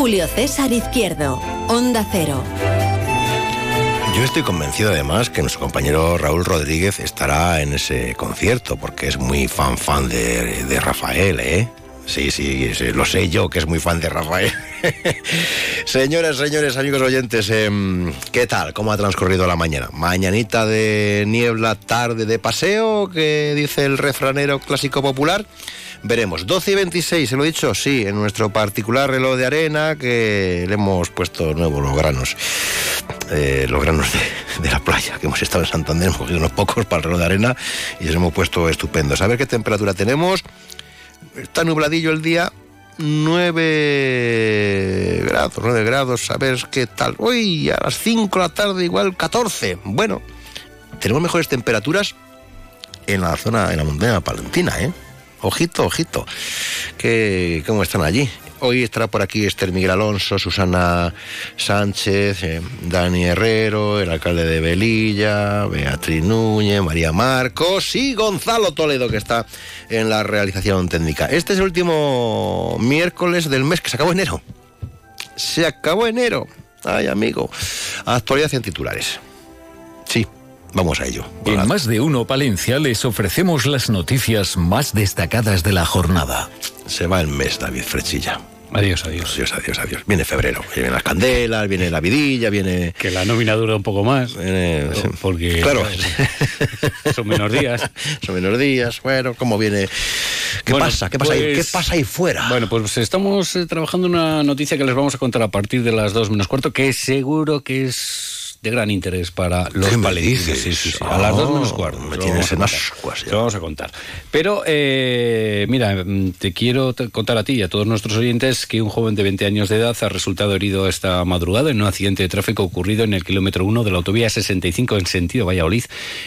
Julio César Izquierdo, Onda Cero. Yo estoy convencido además que nuestro compañero Raúl Rodríguez estará en ese concierto porque es muy fan fan de, de Rafael, ¿eh? Sí, sí, lo sé yo que es muy fan de Rafael. Señoras, señores, amigos oyentes, em, ¿qué tal? ¿Cómo ha transcurrido la mañana? Mañanita de niebla, tarde de paseo, que dice el refranero clásico popular. Veremos, 12 y 26, se lo he dicho, sí, en nuestro particular reloj de arena que le hemos puesto nuevos los granos. Eh, los granos de, la playa, que hemos estado en Santander, hemos cogido unos pocos para el reloj de arena y les hemos puesto estupendos. A ver qué temperatura tenemos. Está nubladillo el día, 9 grados, 9 grados, a ver qué tal. Uy, a las 5 de la tarde igual 14. Bueno, tenemos mejores temperaturas en la zona, en la montaña palentina, ¿eh? Ojito, ojito. que ¿Cómo están allí? Hoy estará por aquí Esther Miguel Alonso, Susana Sánchez, eh, Dani Herrero, el alcalde de Velilla, Beatriz Núñez, María Marcos y Gonzalo Toledo, que está en la realización técnica. Este es el último miércoles del mes que se acabó enero. Se acabó enero. Ay, amigo. Actualidad en titulares. Vamos a ello. En más de uno Palencia les ofrecemos las noticias más destacadas de la jornada. Se va el mes, David Frechilla. Adiós, adiós. Adiós, adiós, adiós. Viene febrero. Vienen las candelas, viene la vidilla, viene. Que la nómina dura un poco más. Viene... Porque. Claro. Son menos días. Son menos días. Bueno, ¿cómo viene? ¿Qué Bueno, pasa? ¿Qué pasa, ahí? pues- ¿Qué pasa ahí fuera? Bueno, pues estamos eh, trabajando una noticia que les vamos a contar a partir de las dos menos cuarto, que seguro que es de gran interés para los ¿Qué me palentinos. Sí, sí, sí, Ah, a las dos menos cuarto. me tienes vamos a en ascuas lo vamos a contar. Pero, eh, mira, mm, te quiero contar a ti y a todos nuestros oyentes que un joven de 20 años de edad ha resultado herido esta madrugada en un accidente de tráfico ocurrido en el kilómetro 1 de la autovía 65 en sentido Valladolid,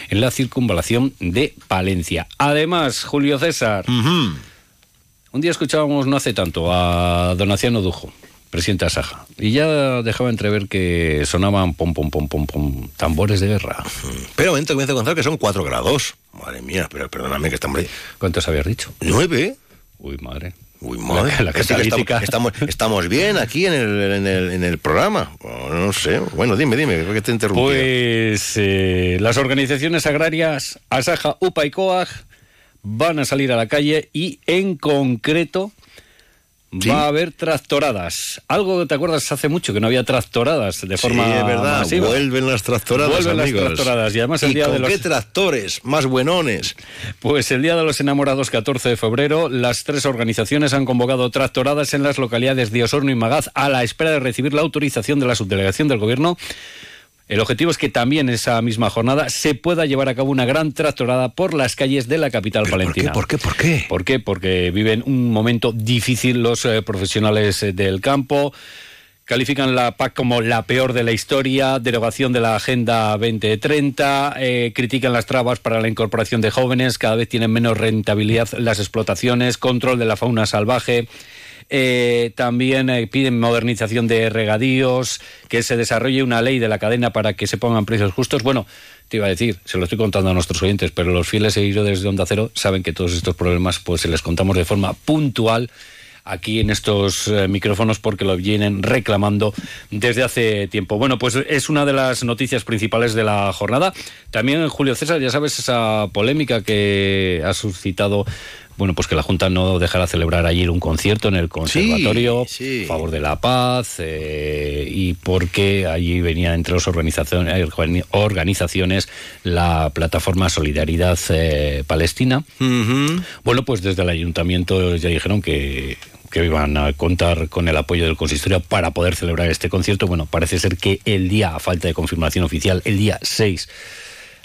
en la circunvalación de Palencia. Además, Julio César. Un día escuchábamos no hace tanto a Donaciano Dujo, presidente de Asaja, y ya dejaba entrever que sonaban pom pom pom pom pom tambores de guerra. Pero momento, comienza a contar que son 4 grados. Madre mía, pero perdóname que estamos ahí. ¿Cuántos habías dicho? ¿Nueve? Uy, madre. Uy, madre. La- la estamos, estamos, estamos bien aquí en el, en el, en el programa. No sé. Bueno, dime, dime, que te he interrumpido. Pues eh, las organizaciones agrarias Asaja, UPA y COAG van a salir a la calle y en concreto Sí. va a haber tractoradas. Algo que te acuerdas hace mucho que no había tractoradas de forma sí, es verdad. masiva. Vuelven las tractoradas, Vuelven las tractoradas, y además el día con de los- qué tractores? Más buenones. Pues el Día de los Enamorados, 14 de febrero, las tres organizaciones han convocado tractoradas en las localidades de Osorno y Magaz a la espera de recibir la autorización de la subdelegación del Gobierno. El objetivo es que también esa misma jornada se pueda llevar a cabo una gran tractorada por las calles de la capital ¿Pero palentina. ¿Por qué? ¿Por qué? ¿Por qué? Porque viven un momento difícil los eh, profesionales eh, del campo. Califican la PAC como la peor de la historia, derogación de la Agenda 2030, eh, critican las trabas para la incorporación de jóvenes, cada vez tienen menos rentabilidad las explotaciones, control de la fauna salvaje. Eh, también eh, piden modernización de regadíos, que se desarrolle una ley de la cadena para que se pongan precios justos. Bueno, te iba a decir, se lo estoy contando a nuestros oyentes, pero los fieles seguidores de Onda Cero saben que todos estos problemas pues se les contamos de forma puntual aquí en estos eh, micrófonos porque lo vienen reclamando desde hace tiempo. Bueno, pues es una de las noticias principales de la jornada. También, Julio César, ya sabes esa polémica que ha suscitado, bueno, pues que la Junta no dejará celebrar ayer un concierto en el conservatorio sí. a favor de la paz eh, y porque allí venía entre las organizaciones, organizaciones la plataforma Solidaridad eh, Palestina. Bueno, pues desde el ayuntamiento ya dijeron que, que iban a contar con el apoyo del consistorio para poder celebrar este concierto. Bueno, parece ser que el día, a falta de confirmación oficial, el día 6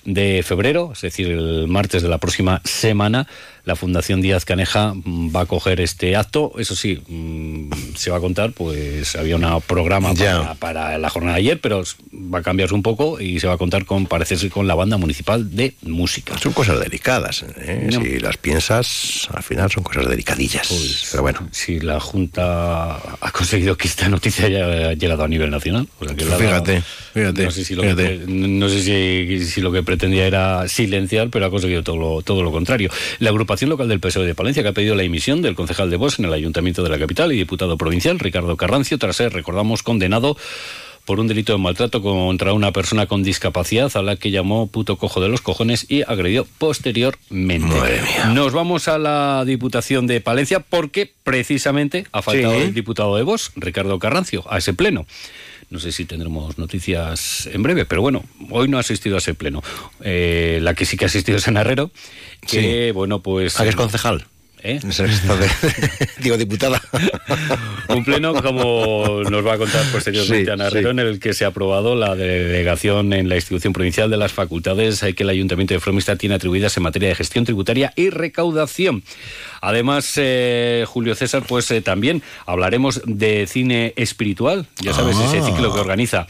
de febrero, es decir, el martes de la próxima semana, la Fundación Díaz Caneja mm, va a coger este acto. Eso sí, mm, se va a contar, pues había un programa para, la jornada de ayer, pero va a cambiarse un poco y se va a contar con, parece ser, con la banda municipal de música. Son cosas delicadas, ¿eh? si las piensas, al final son cosas delicadillas. Pues, pero bueno. Si la Junta ha conseguido que esta noticia haya llegado a nivel nacional. fíjate, fíjate. No sé, si lo, Que, no sé si, lo que pretendía era silenciar, pero ha conseguido todo lo, todo lo contrario. La agrupación local del PSOE de Palencia que ha pedido la emisión del concejal de Vox en el Ayuntamiento de la capital y diputado provincial, Ricardo Carrancio, tras ser, recordamos, condenado por un delito de maltrato contra una persona con discapacidad a la que llamó puto cojo de los cojones y agredió posteriormente. Nos vamos a la Diputación de Palencia porque precisamente ha faltado el diputado de Vox, Ricardo Carrancio, a ese pleno. No sé si tendremos noticias en breve, pero bueno, hoy no ha asistido a ese pleno. Eh, la que sí que ha asistido es en Herrero, que bueno, pues... ¿A qué es concejal? ¿Eh? digo, diputada. Un pleno, como nos va a contar posteriormente Ana Herrero, en el que se ha aprobado la delegación en la institución provincial de las facultades que el Ayuntamiento de Fromista tiene atribuidas en materia de gestión tributaria y recaudación. Además, eh, Julio César, pues eh, también hablaremos de cine espiritual, ya sabes, ese ah. ciclo que organiza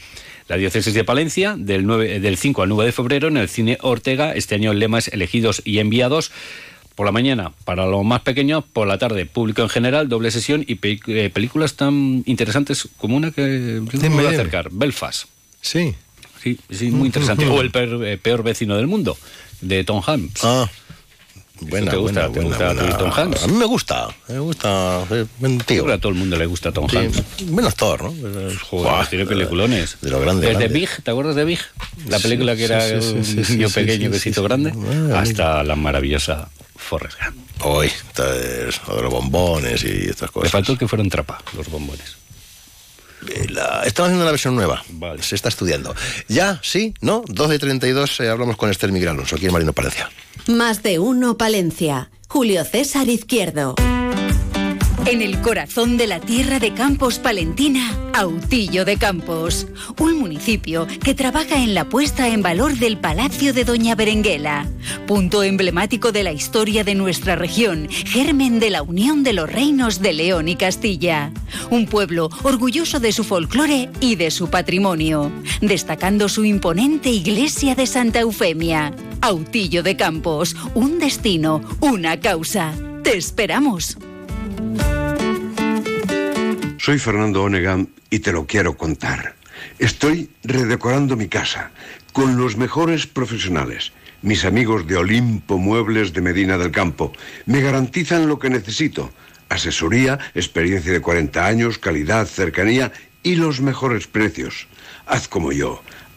la diócesis de Palencia del, 9, del 5 al 9 de febrero en el cine Ortega. Este año el lema es elegidos y enviados por la mañana para los más pequeños, por la tarde público en general, doble sesión y eh, películas tan interesantes como una que me voy a acercar, Belfast. Sí. Sí, sí, muy interesante. o El eh, peor, vecino del mundo, de Tom Hanks. Ah. Buena, ¿Te gusta, buena, ¿te gusta Tom Hanks? A mí me gusta, me gusta. tío. a todo el mundo le gusta Tom Hanks. Buen actor, ¿no? Joder, tiene peliculones. De lo grande. Desde Big, ¿te acuerdas de Big? La película que era un niño pequeño que se hizo grande. hasta la maravillosa Forrest Gump. Hoy, de los bombones y estas cosas. Me faltó que fueran trapa, los bombones. Eh, estamos haciendo una versión nueva. Se está estudiando. ¿Ya? ¿Sí? ¿No? 12.32 eh, hablamos con Esther Miguel Alonso, aquí en Marino Palencia. Más de uno Palencia. Julio César Izquierdo. En el corazón de la tierra de Campos Palentina, Autillo de Campos, un municipio que trabaja en la puesta en valor del Palacio de Doña Berenguela, punto emblemático de la historia de nuestra región, germen de la unión de los reinos de León y Castilla. Un pueblo orgulloso de su folclore y de su patrimonio, destacando su imponente iglesia de Santa Eufemia. Autillo de Campos, un destino, una causa. Te esperamos. Soy Fernando Onegan y te lo quiero contar. Estoy redecorando mi casa con los mejores profesionales. Mis amigos de Olimpo Muebles de Medina del Campo me garantizan lo que necesito. Asesoría, experiencia de 40 años, calidad, cercanía y los mejores precios. Haz como yo.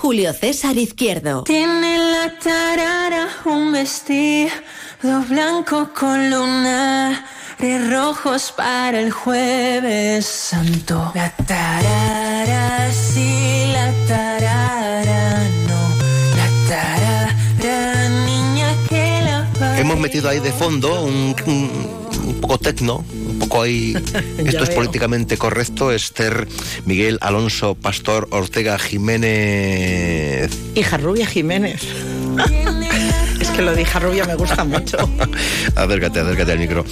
Julio César Izquierdo. Tiene la tarara un vestido blanco con luna de rojos para el jueves santo. La tarara sí, la tarara no. La tarara niña que la Hemos metido ahí de fondo un, un poco tecno poco ahí. Esto es políticamente correcto. Esther Miguel Alonso Pastor Ortega Jiménez. Hija Rubia Jiménez. Es que lo de hija rubia me gusta mucho. acércate, acércate al micro.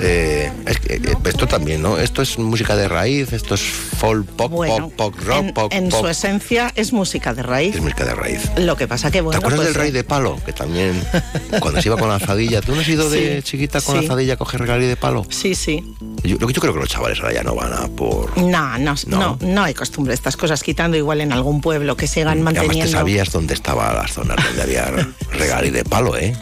Eh, eh, esto también, ¿no? Esto es música de raíz, esto es folk, pop, pop, pop, rock, en, pop. En su esencia es música de raíz. Es música de raíz. Lo que pasa que bueno. ¿Te acuerdas pues, del rey de palo? Que también, cuando se iba con la azadilla, ¿tú no has ido de chiquita con la azadilla a coger rey de palo? Sí, sí. Yo, yo creo que los chavales ahora ya no van a por. No, no, no, no, hay costumbre. Estas cosas quitando igual en algún pueblo que sigan manteniendo. Además, te sabías dónde estaban las zonas donde había regalí de palo, ¿eh?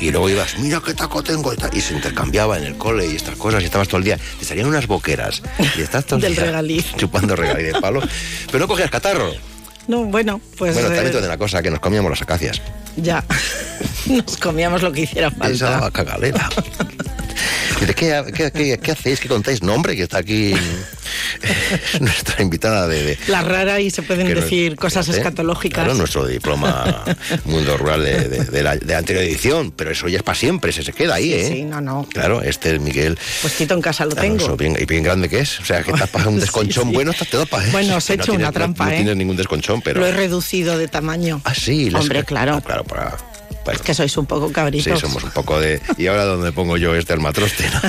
Y luego ibas, mira qué taco tengo y, y se intercambiaba en el cole y estas cosas y estabas todo el día. Te salían unas boqueras y estás todo el Del día regalí. chupando regalí de palo. Pero no cogías catarro. No, bueno, pues. Bueno, también eh, de una cosa, que nos comíamos las acacias. Ya. Nos comíamos lo que hiciera falta. Esa cagalera. Dice, ¿qué, qué, qué, qué hacéis? ¿Qué contáis? Nombre que está aquí. nuestra invitada de, La rara y se pueden no- decir cosas fíjate, escatológicas. Claro, nuestro diploma Mundo Rural de, de- de la, de la anterior edición, pero eso ya es para siempre, se, se queda ahí, Sí, ¿eh? sí, no, no. Claro, este es Miguel. Puestito en casa lo Alonso, tengo. bien, y bien grande que es. O sea, que has pasado un desconchón sí. bueno, hasta te dopas, ¿eh? Bueno, os he No hecho tienes- una trampa, no, no ¿eh? tienes ningún desconchón, pero... Lo he reducido de tamaño. Ah, sí. le has- Hombre, claro. No, claro, para... bueno. Es que sois un poco Sí, cabritos. somos un poco de... ¿Y ahora dónde pongo yo este almatroste? no?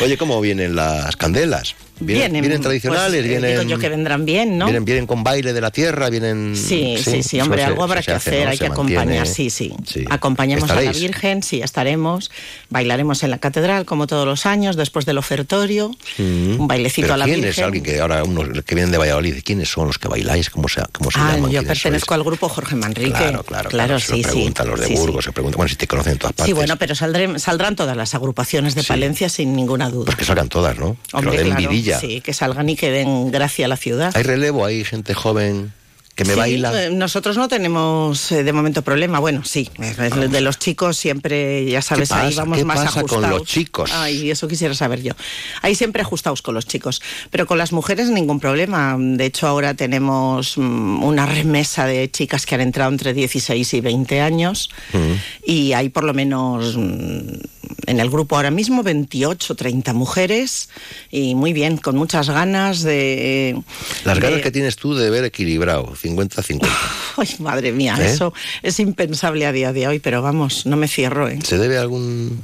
Oye, ¿cómo vienen las candelas? ¿Vienen, vienen tradicionales? pues, eh, vienen, Digo yo que vendrán bien, ¿no? vienen, vienen con baile de la tierra, vienen... Sí, sí, sí, hombre, se- algo habrá que hace, hacer, ¿no? hay Se que acompañar, mantiene- sí, sí, sí. Acompañamos a la. Virgen, sí, estaremos, bailaremos en la catedral como todos los años, después del ofertorio, Mm. un bailecito a la ¿quién Virgen. es alguien que ahora unos que vienen de Valladolid? ¿Quiénes son los que bailáis? ¿Cómo se, cómo se Ah, llaman? yo ¿Quiénes pertenezco sois? al grupo Jorge Manrique. Claro, claro, claro, se sí, lo preguntan los de. Burgos, se preguntan, bueno, si te conocen en todas partes. Sí, bueno, pero saldrán todas las agrupaciones de. Palencia sin ninguna duda. Pues que salgan todas, ¿no? Hombre, sí, que salgan y que den gracia a la ciudad. Hay relevo, hay gente joven que me Sí, baila. eh, nosotros no tenemos eh, de momento problema. Bueno, sí, es de los chicos siempre, ya sabes, ahí vamos ¿Qué más pasa ajustados. con los chicos? Ay, eso quisiera saber yo. Ahí siempre ajustados con los chicos. Pero con las mujeres ningún problema. De hecho, ahora tenemos mm, una remesa de chicas que han entrado entre 16 y 20 años. Y hay por lo menos mm, en el grupo ahora mismo 28, 30 mujeres. Y muy bien, con muchas ganas de... Las de- ganas que tienes tú de ver equilibrado, 50-50. Ay, madre mía, ¿Eh? eso es impensable a día de hoy, pero vamos, no me cierro, ¿eh? ¿Se debe a algún...?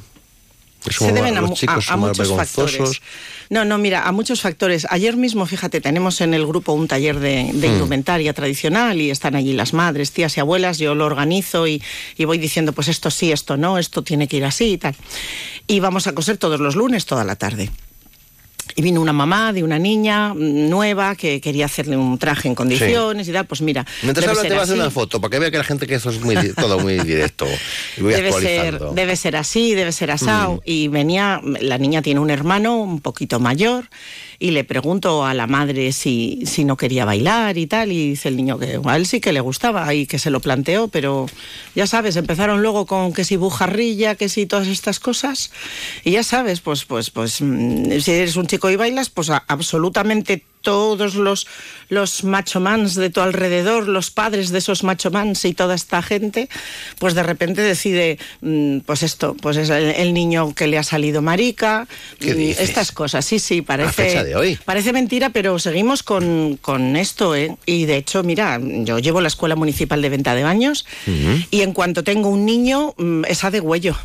Se deben a, los mu- chicos a- a son más muchos factores. No, no, mira, a muchos factores. Ayer mismo, fíjate, tenemos en el grupo un taller de, de Mm. indumentaria tradicional y están allí las madres, tías y abuelas. Yo lo organizo y, y voy diciendo, pues esto sí, esto no, esto tiene que ir así y tal. Y vamos a coser todos los lunes, toda la tarde. Y vino una mamá de una niña mm, nueva que quería hacerle un traje en condiciones y tal. Pues mira, Mientras hablas te vas a hacer una foto para que vea que la gente que eso es muy, todo muy directo. Voy debe ser. Mm. debe ser así, debe ser asao. Y venía, la niña tiene un hermano un poquito mayor y le pregunto a la madre si, si no quería bailar y tal. Y dice el niño que a él sí que le gustaba y que se lo planteó, pero ya sabes, empezaron luego con que si bujarrilla, que si todas estas cosas. Y ya sabes, pues, pues, pues, mm, si eres un chico y bailas, pues a- absolutamente todos los, los machomans de tu alrededor, los padres de esos machomans y toda esta gente, pues de repente decide, mm, pues esto, pues es el, el niño que le ha salido marica, ¿Qué mm, estas cosas, sí, sí, parece, fecha de hoy. parece mentira, pero seguimos con, con esto, ¿eh? Y de hecho, mira, yo llevo la Escuela Municipal de Venta de Baños y en cuanto tengo un niño, mm, esa de huello.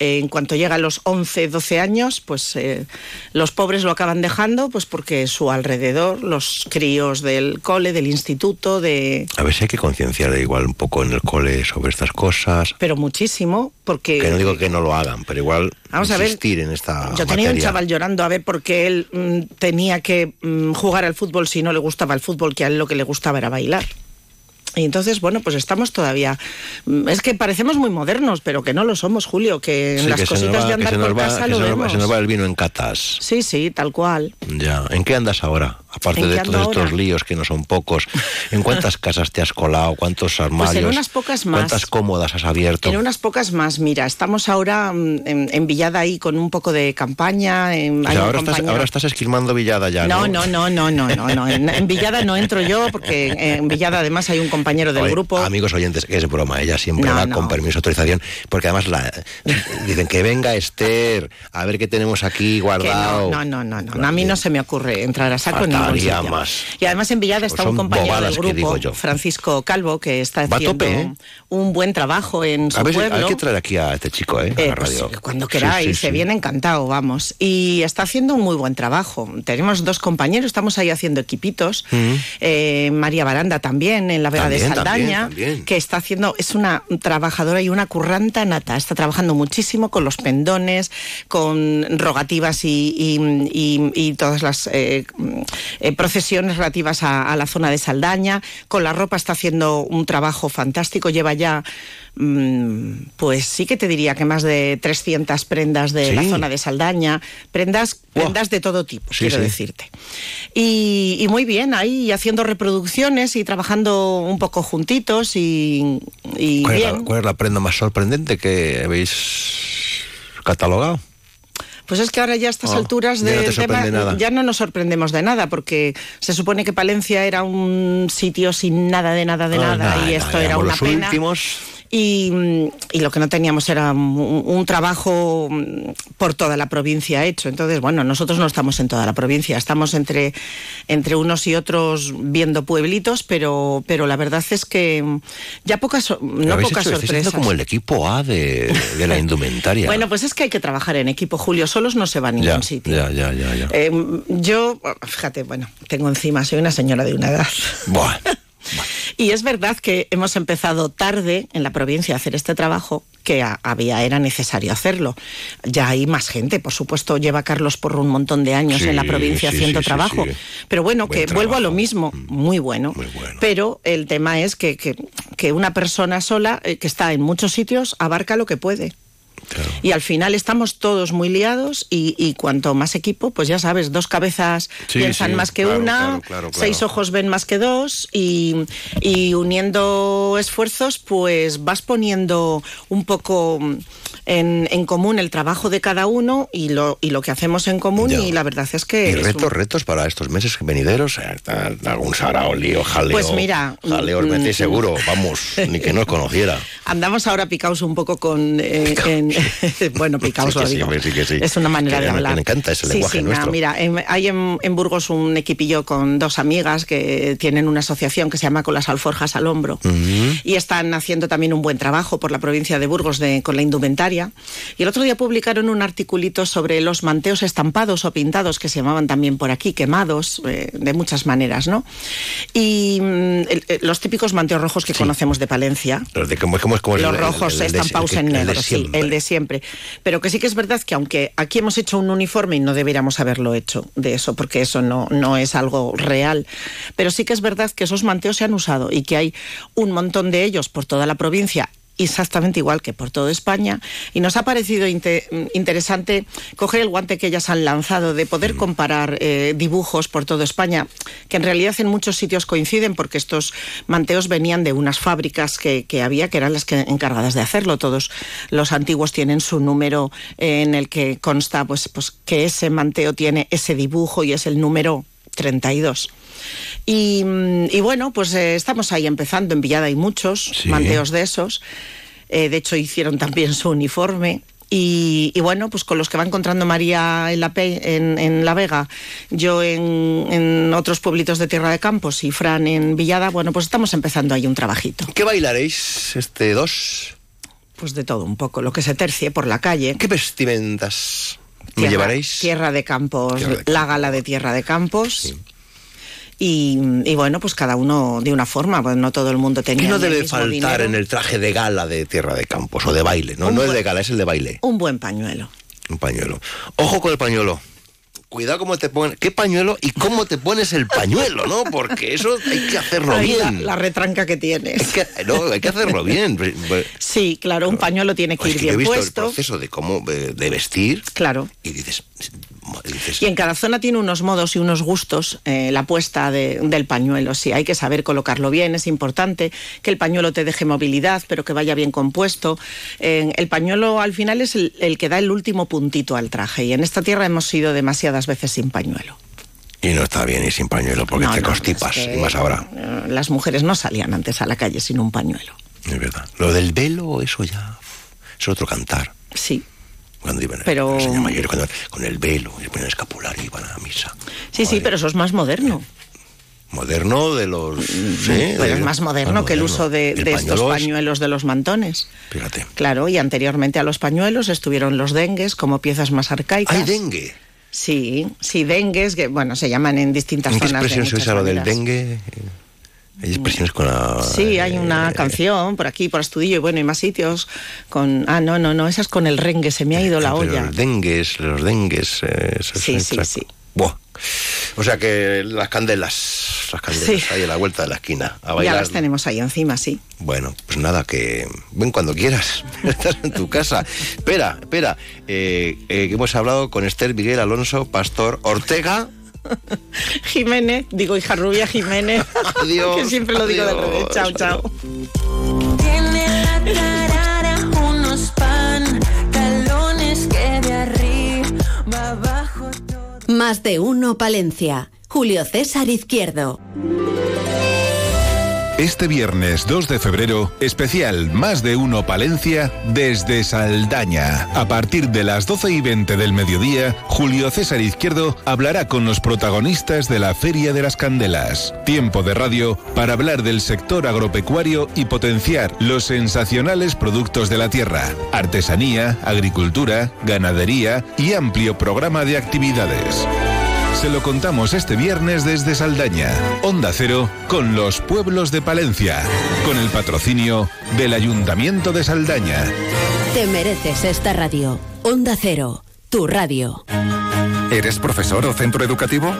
Eh, en cuanto llega a los 11, 12 años, pues eh, los pobres lo acaban dejando, pues porque su alrededor, los críos del cole, del instituto, de... A ver si hay que concienciar igual un poco en el cole sobre estas cosas. Pero muchísimo, porque... Que no digo que no lo hagan, pero igual Vamos a ver, en esta Yo tenía un chaval llorando a ver porque él mm, tenía que mm, jugar al fútbol si no le gustaba el fútbol, que a él lo que le gustaba era bailar. Y entonces, bueno, pues estamos todavía. mm, Es que parecemos muy modernos, pero que no lo somos, Julio, que en Sí, las que cositas va- de andar por va- casa lo se vemos. se nos va el vino en catas. Sí, sí, tal cual. Ya. ¿En qué andas ahora? Aparte ¿En de todos estos líos que no son pocos. ¿En cuántas casas te has colado? ¿Cuántos armarios? Pues unas pocas más. ¿Cuántas cómodas has abierto? En unas pocas más, mira, estamos ahora mm, en, en Villada ahí con un poco de campaña. en- O sea, ahora, estás, ahora estás esquilmando Villada ya, ¿no? No, no, no, no, no, no. En, en Villada no entro yo porque en Villada además hay un compañero del Oye, grupo. Amigos oyentes, que es broma, ella siempre No, va no. con permiso, autorización, porque además la, dicen que venga Esther, a ver qué tenemos aquí guardado. no, no, no, no, A mí no se me ocurre entrar a saco en ningún Más. Y además en Villada está Pues un son compañero del grupo. Francisco Calvo, que está haciendo tope, ¿eh? un buen trabajo en su A ver, pueblo. hay que traer aquí a este chico, ¿eh? A Eh, la pues, radio. cuando queráis, sí, se sí. viene encantado, vamos. Y está haciendo un muy buen trabajo. Tenemos dos compañeros, estamos ahí haciendo equipitos. Eh, María Baranda también, en la Vega de Saldaña, también, también. que está haciendo, es una trabajadora y una curranta nata. Está trabajando muchísimo con los pendones, con rogativas y, y- y- y todas las eh, procesiones relativas a, a la zona de Saldaña. Con la ropa está haciendo un trabajo fantástico. Lleva ya, mm, pues sí que te diría que más de 300 prendas de la zona de Saldaña. Prendas, prendas de todo tipo, Sí, quiero sí. decirte. Y, y muy bien, ahí haciendo reproducciones y trabajando un poco juntitos y, y ¿Cuál, es bien. la, cuál es la prenda más sorprendente que habéis catalogado? Pues es que ahora ya a estas Oh, alturas no tema nada. ya no nos sorprendemos de nada porque se supone que Palencia era un sitio sin nada de nada de Ah, nada, nada, y esto nada, era una los pena. últimos. Y, mm, y lo que no teníamos era un, un trabajo mm, por toda la provincia hecho. Entonces, bueno, nosotros no estamos en toda la provincia, estamos entre, entre unos y otros viendo pueblitos, pero, pero la verdad es que mm, ya pocas, no Habéis pocas hecho- sorpresas. como el equipo A de, de la indumentaria. Bueno, pues es que hay que trabajar en equipo, Julio, solos no se va a ningún ya, sitio. ya, ya, ya, ya. Eh, yo, fíjate, bueno, tengo encima, soy una señora de una edad. Buah. Y es verdad que hemos empezado tarde en la provincia a hacer este trabajo que había era necesario hacerlo. Ya hay más gente, por supuesto, lleva Carlos por un montón de años Sí, en la provincia sí, haciendo sí, trabajo. Pero bueno, Buen que vuelvo a lo trabajo. Mm. mismo, muy bueno. Muy bueno. Pero el tema es que, que- que una persona sola eh, que está en muchos sitios abarca lo que puede. Claro. Y al final estamos todos muy liados y, y cuanto más equipo, pues ya sabes, dos cabezas Sí, piensan sí, más que claro, una, claro, seis ojos ven más que dos y, y uniendo esfuerzos, pues vas poniendo un poco en, en común el trabajo de cada uno y lo, y lo que hacemos en común Ya. y la verdad es que... Y retos, un- retos para estos meses venideros. Eh, Algún sarao, lío, jaleo. Pues mira, Jaleo, os mm, metéis seguro, vamos, ni que no os conociera. Andamos ahora picaos un poco con... eh, en- bueno, picaos Sí lo sí, digo. hombre, sí que sí. Es una manera Que de hablar. me encanta ese lenguaje sí, nuestro. mira, en- hay en, en Burgos un equipillo con dos amigas que tienen una asociación que se llama Con las alforjas al hombro y están haciendo también un buen trabajo por la provincia de Burgos de- con la indumentaria. Y el otro día publicaron un articulito sobre los manteos estampados o pintados que se llamaban también por aquí, quemados, eh, de muchas maneras, ¿no? Y mm, el- el- los típicos manteos rojos que conocemos de Palencia, Los de es como es los el- rojos estampados en negro, sí, el de siempre. Pero que sí que es verdad que aunque aquí hemos hecho un uniforme y no deberíamos haberlo hecho de eso, porque eso no, no es algo real, pero sí que es verdad que esos manteos se han usado y que hay un montón de ellos por toda la provincia exactamente igual que por toda España. Y nos ha parecido inte- interesante coger el guante que ellas han lanzado de poder comparar eh, dibujos por toda España que en realidad en muchos sitios coinciden porque estos manteos venían de unas fábricas que, que había que eran las que encargadas de hacerlo. Todos los antiguos tienen su número eh, en el que consta pues, pues que ese manteo tiene ese dibujo y es el número 32 y, mm, y bueno, pues eh, estamos ahí empezando. En Villada hay muchos Sí. manteos de esos. Eh, de hecho, hicieron también su uniforme. Y, y bueno, pues con los que va encontrando María en La, Pe- en, en la Vega, yo en, en otros pueblitos de Tierra de Campos y Fran en Villada, bueno, pues estamos empezando ahí un trabajito. ¿Qué bailaréis este dos? Pues de todo un poco, lo que se tercie por la calle. ¿Qué vestimentas me Tierra- llevaréis? Tierra de Campos, Tierra de la gala de Tierra de Campos. Y, y bueno, pues cada uno de una forma, pues no todo el mundo tenía. ¿Qué no ni el debe mismo faltar dinero. en el traje de gala de Tierra de Campos o de baile? No, Un no es de gala, es el de baile. Un buen pañuelo. Un pañuelo. Ojo con el pañuelo. Cuidado cómo te pones. ¿Qué pañuelo y cómo te pones el pañuelo, no? Porque eso hay que hacerlo Ay, bien. la retranca que tienes. Es que- no, hay que hacerlo bien. Sí, claro, un pañuelo tiene que es ir que yo he bien visto el puesto. proceso de cómo eh, de vestir Claro. y dices, dices Y en cada zona tiene unos modos y unos gustos eh, la puesta de- del pañuelo. Sí, hay que saber colocarlo bien, es importante que el pañuelo te deje movilidad, pero que vaya bien compuesto. Eh, el pañuelo al final es el, el que da el último puntito al traje y en esta tierra hemos ido demasiadas veces sin pañuelo. y no está bien ir sin pañuelo porque No, te no, constipas es que, y más ahora. eh, Las mujeres no salían antes a la calle sin un pañuelo. Es verdad. Lo del velo, eso ya es otro cantar. Sí. Cuando iban Pero- los señores mayores, cuando- con el velo, y se ponían escapular y iban a misa. Sí, sí, Madre, pero eso es más moderno. Moderno de los. Sí, Pero de- es más moderno que el moderno. uso de, El de estos pañuelo es- pañuelos de los mantones. Fíjate. Claro, y anteriormente a los pañuelos estuvieron los dengues como piezas más arcaicas. Hay dengue. Sí, sí, dengues, que bueno, se llaman en distintas ¿En qué zonas. de expresión se muchas usa lo del dengue? Hay expresiones con la. Sí, hay una eh, canción por aquí, por Astudillo y bueno, y más sitios con... Ah, no, no, no, esa es con el rengue, se me ha ido la olla. Los dengues, los dengues. eh, Sí, sí, sí. Buah. O sea que las candelas, las candelas Sí. ahí a la vuelta de la esquina, a Ya las tenemos ahí encima, sí. Bueno, pues nada, que ven cuando quieras. Estás en tu casa. Espera, espera. Eh, eh, hemos hablado con Esther Miguel Alonso, Pastor Ortega. Jiménez, digo hija rubia Jiménez, Adiós, que siempre lo digo adiós, revés. Chao, chao. Tiene la tarara unos pantalones que de arriba Más de uno Palencia. Julio César Izquierdo. Este viernes 2 de febrero, especial Más de Uno Palencia desde Saldaña. A partir de las 12 y 20 del mediodía, Julio César Izquierdo hablará con los protagonistas de la Feria de las Candelas. Tiempo de radio para hablar del sector agropecuario y potenciar los sensacionales productos de la tierra, artesanía, agricultura, ganadería y amplio programa de actividades. Se lo contamos este viernes desde Saldaña, Onda Cero, con los pueblos de Palencia, con el patrocinio del Ayuntamiento de Saldaña. Te mereces esta radio. Onda Cero, tu radio. ¿Eres profesor o centro educativo?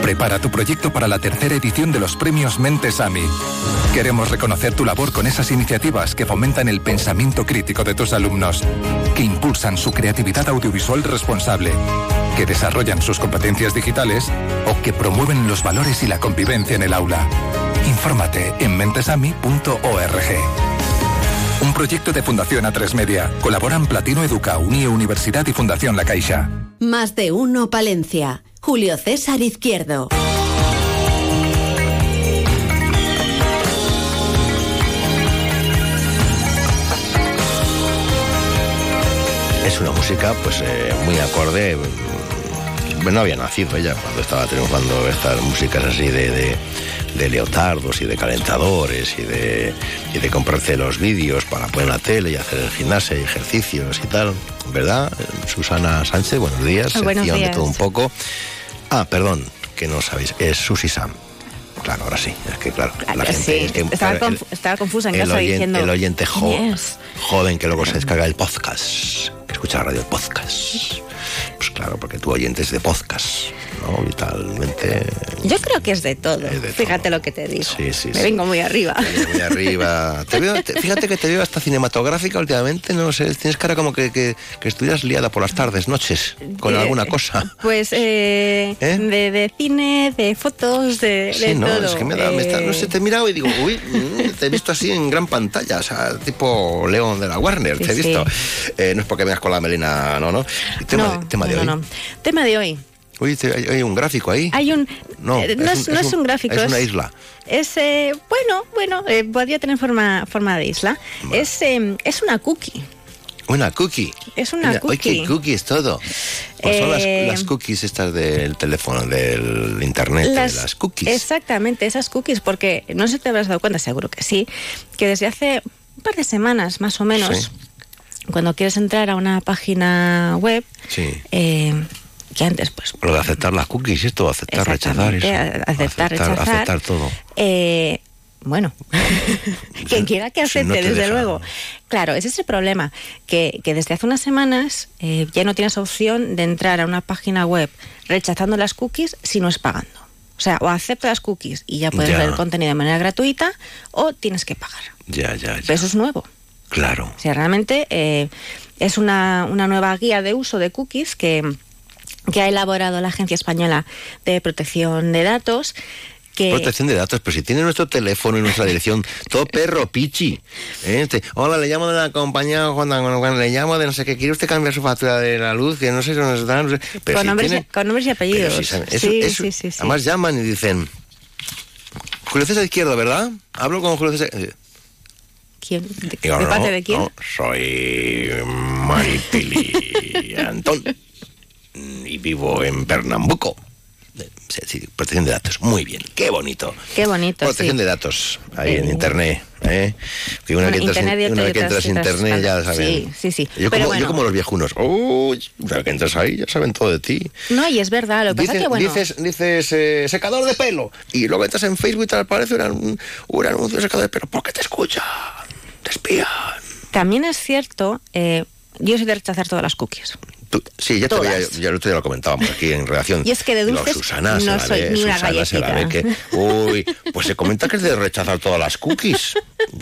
Prepara tu proyecto para la tercera edición de los premios Mentes AMI. Queremos reconocer tu labor con esas iniciativas que fomentan el pensamiento crítico de tus alumnos, que impulsan su creatividad audiovisual responsable, que desarrollan sus competencias digitales o que promueven los valores y la convivencia en el aula. Infórmate en mentesami.org. Un proyecto de Fundación A3 Media. Colaboran Platino Educa, Unie Universidad y Fundación La Caixa. Más de uno Palencia. Julio César Izquierdo. Es una música pues eh, muy acorde. mm, No había nacido ella cuando estaba triunfando estas músicas así de, de- de leotardos y de calentadores y de, y de comprarse los vídeos para poner la tele y hacer el gimnasio y ejercicios y tal. ¿Verdad? Susana Sánchez, buenos días. Buenos Sección de días. todo un poco. Ah, perdón, que no sabéis. Es Susi Sam. Claro, ahora sí. Es que claro, la gente. sí, es que, estaba, el- confusa en el, casa oyen- diciendo. el oyente jo- joven que luego se descarga el podcast, que escucha la radio podcast. Pues claro, porque tu oyente es de podcast, ¿no? Vitalmente. Yo creo que es de todo. Es de Fíjate lo que te digo. Sí, sí, Me sí. vengo muy arriba. Muy arriba. Te veo- te- fíjate que te veo hasta cinematográfica últimamente, no sé, tienes cara como que, que, que estuvieras liada por las tardes, noches, con alguna cosa. Pues eh, ¿Eh? de, de cine, de fotos, de, Sí, no, todo. es que me da, me está- no sé, te he mirado y digo, uy, mm, te he visto así en gran pantalla, o sea, tipo León de la Warner, Sí, te he sí. visto. Eh, no es porque vengas con la melena, no, no. Tema, no, tema de no, hoy. no, no. Tema de hoy. Uy, te- hay, un gráfico ahí. Hay un. No, eh, no, es, no es un gráfico. Es una isla. Es, eh, bueno, bueno, eh, podría tener forma, forma de isla. Es, eh, es una cookie. Una cookie. Es una Mira, Oye, cookie. qué cookie es todo. Pues son las, Eh, las cookies estas del teléfono, del internet, Las- de las cookies. Exactamente, esas cookies, porque no sé si te habrás dado cuenta, seguro que sí, que desde hace un par de semanas más o menos, Sí. Cuando quieres entrar a una página web, Sí. eh, que antes pues Lo de aceptar las cookies, esto, aceptar, rechazar eso. Exactamente, a- aceptar, rechazar. Aceptar todo. Eh, bueno, quien quiera que no acepte, te desde deja. luego. Claro, ese es el problema, que, que desde hace unas semanas eh, ya no tienes opción de entrar a una página web rechazando las cookies si no es pagando. O sea, o aceptas las cookies y ya puedes Ya. ver el contenido de manera gratuita, o tienes que pagar. Ya, ya, ya. Pero eso es nuevo. Claro. O sea, realmente eh, es una, una nueva guía de uso de cookies que, que ha elaborado la Agencia Española de Protección de Datos. Que, Protección de datos, pero si tiene nuestro teléfono y nuestra dirección, todo perro, pichi. ¿eh? Te- hola, le llamo de la compañía Juan Juan, le llamo de no sé qué, ¿quiere usted cambiar su factura de la luz? Que no sé si nos dan. no sé. Pero con, si nombres, tiene- y, con nombres y apellidos. pero si saben- eso- sí, eso- sí, sí, sí. Además llaman y dicen, Julio César Izquierdo, ¿verdad? Hablo con Julio César. ¿Quién? ¿De, de no, parte de quién? no, soy Maripili Antón y vivo en Pernambuco. Sí, protección de datos, muy bien, qué bonito. Qué bonito. Protección sí. de datos ahí Eh, en internet. ¿eh? Que una Bueno, que entras, en- internet y una otras- que entras en otras- internet ya saben. sí, sí, sí. Yo, Pero como, bueno. yo como los viejunos. Uy, una que entras ahí ya saben todo de ti. No, y es verdad, lo que pasa Dices, que bueno. dices, dices, eh, secador de pelo y luego entras en Facebook y te aparece un, un anuncio de secador de pelo. ¿Por qué te escucha? Te espía. También es cierto, eh, yo soy de rechazar todas las cookies. Tú- sí, ya te veía, ya lo comentábamos aquí en redacción. Y es que de dulces Susana, no soy ve, ni una Susana se la ve que, uy, pues se comenta que es de rechazar todas las cookies.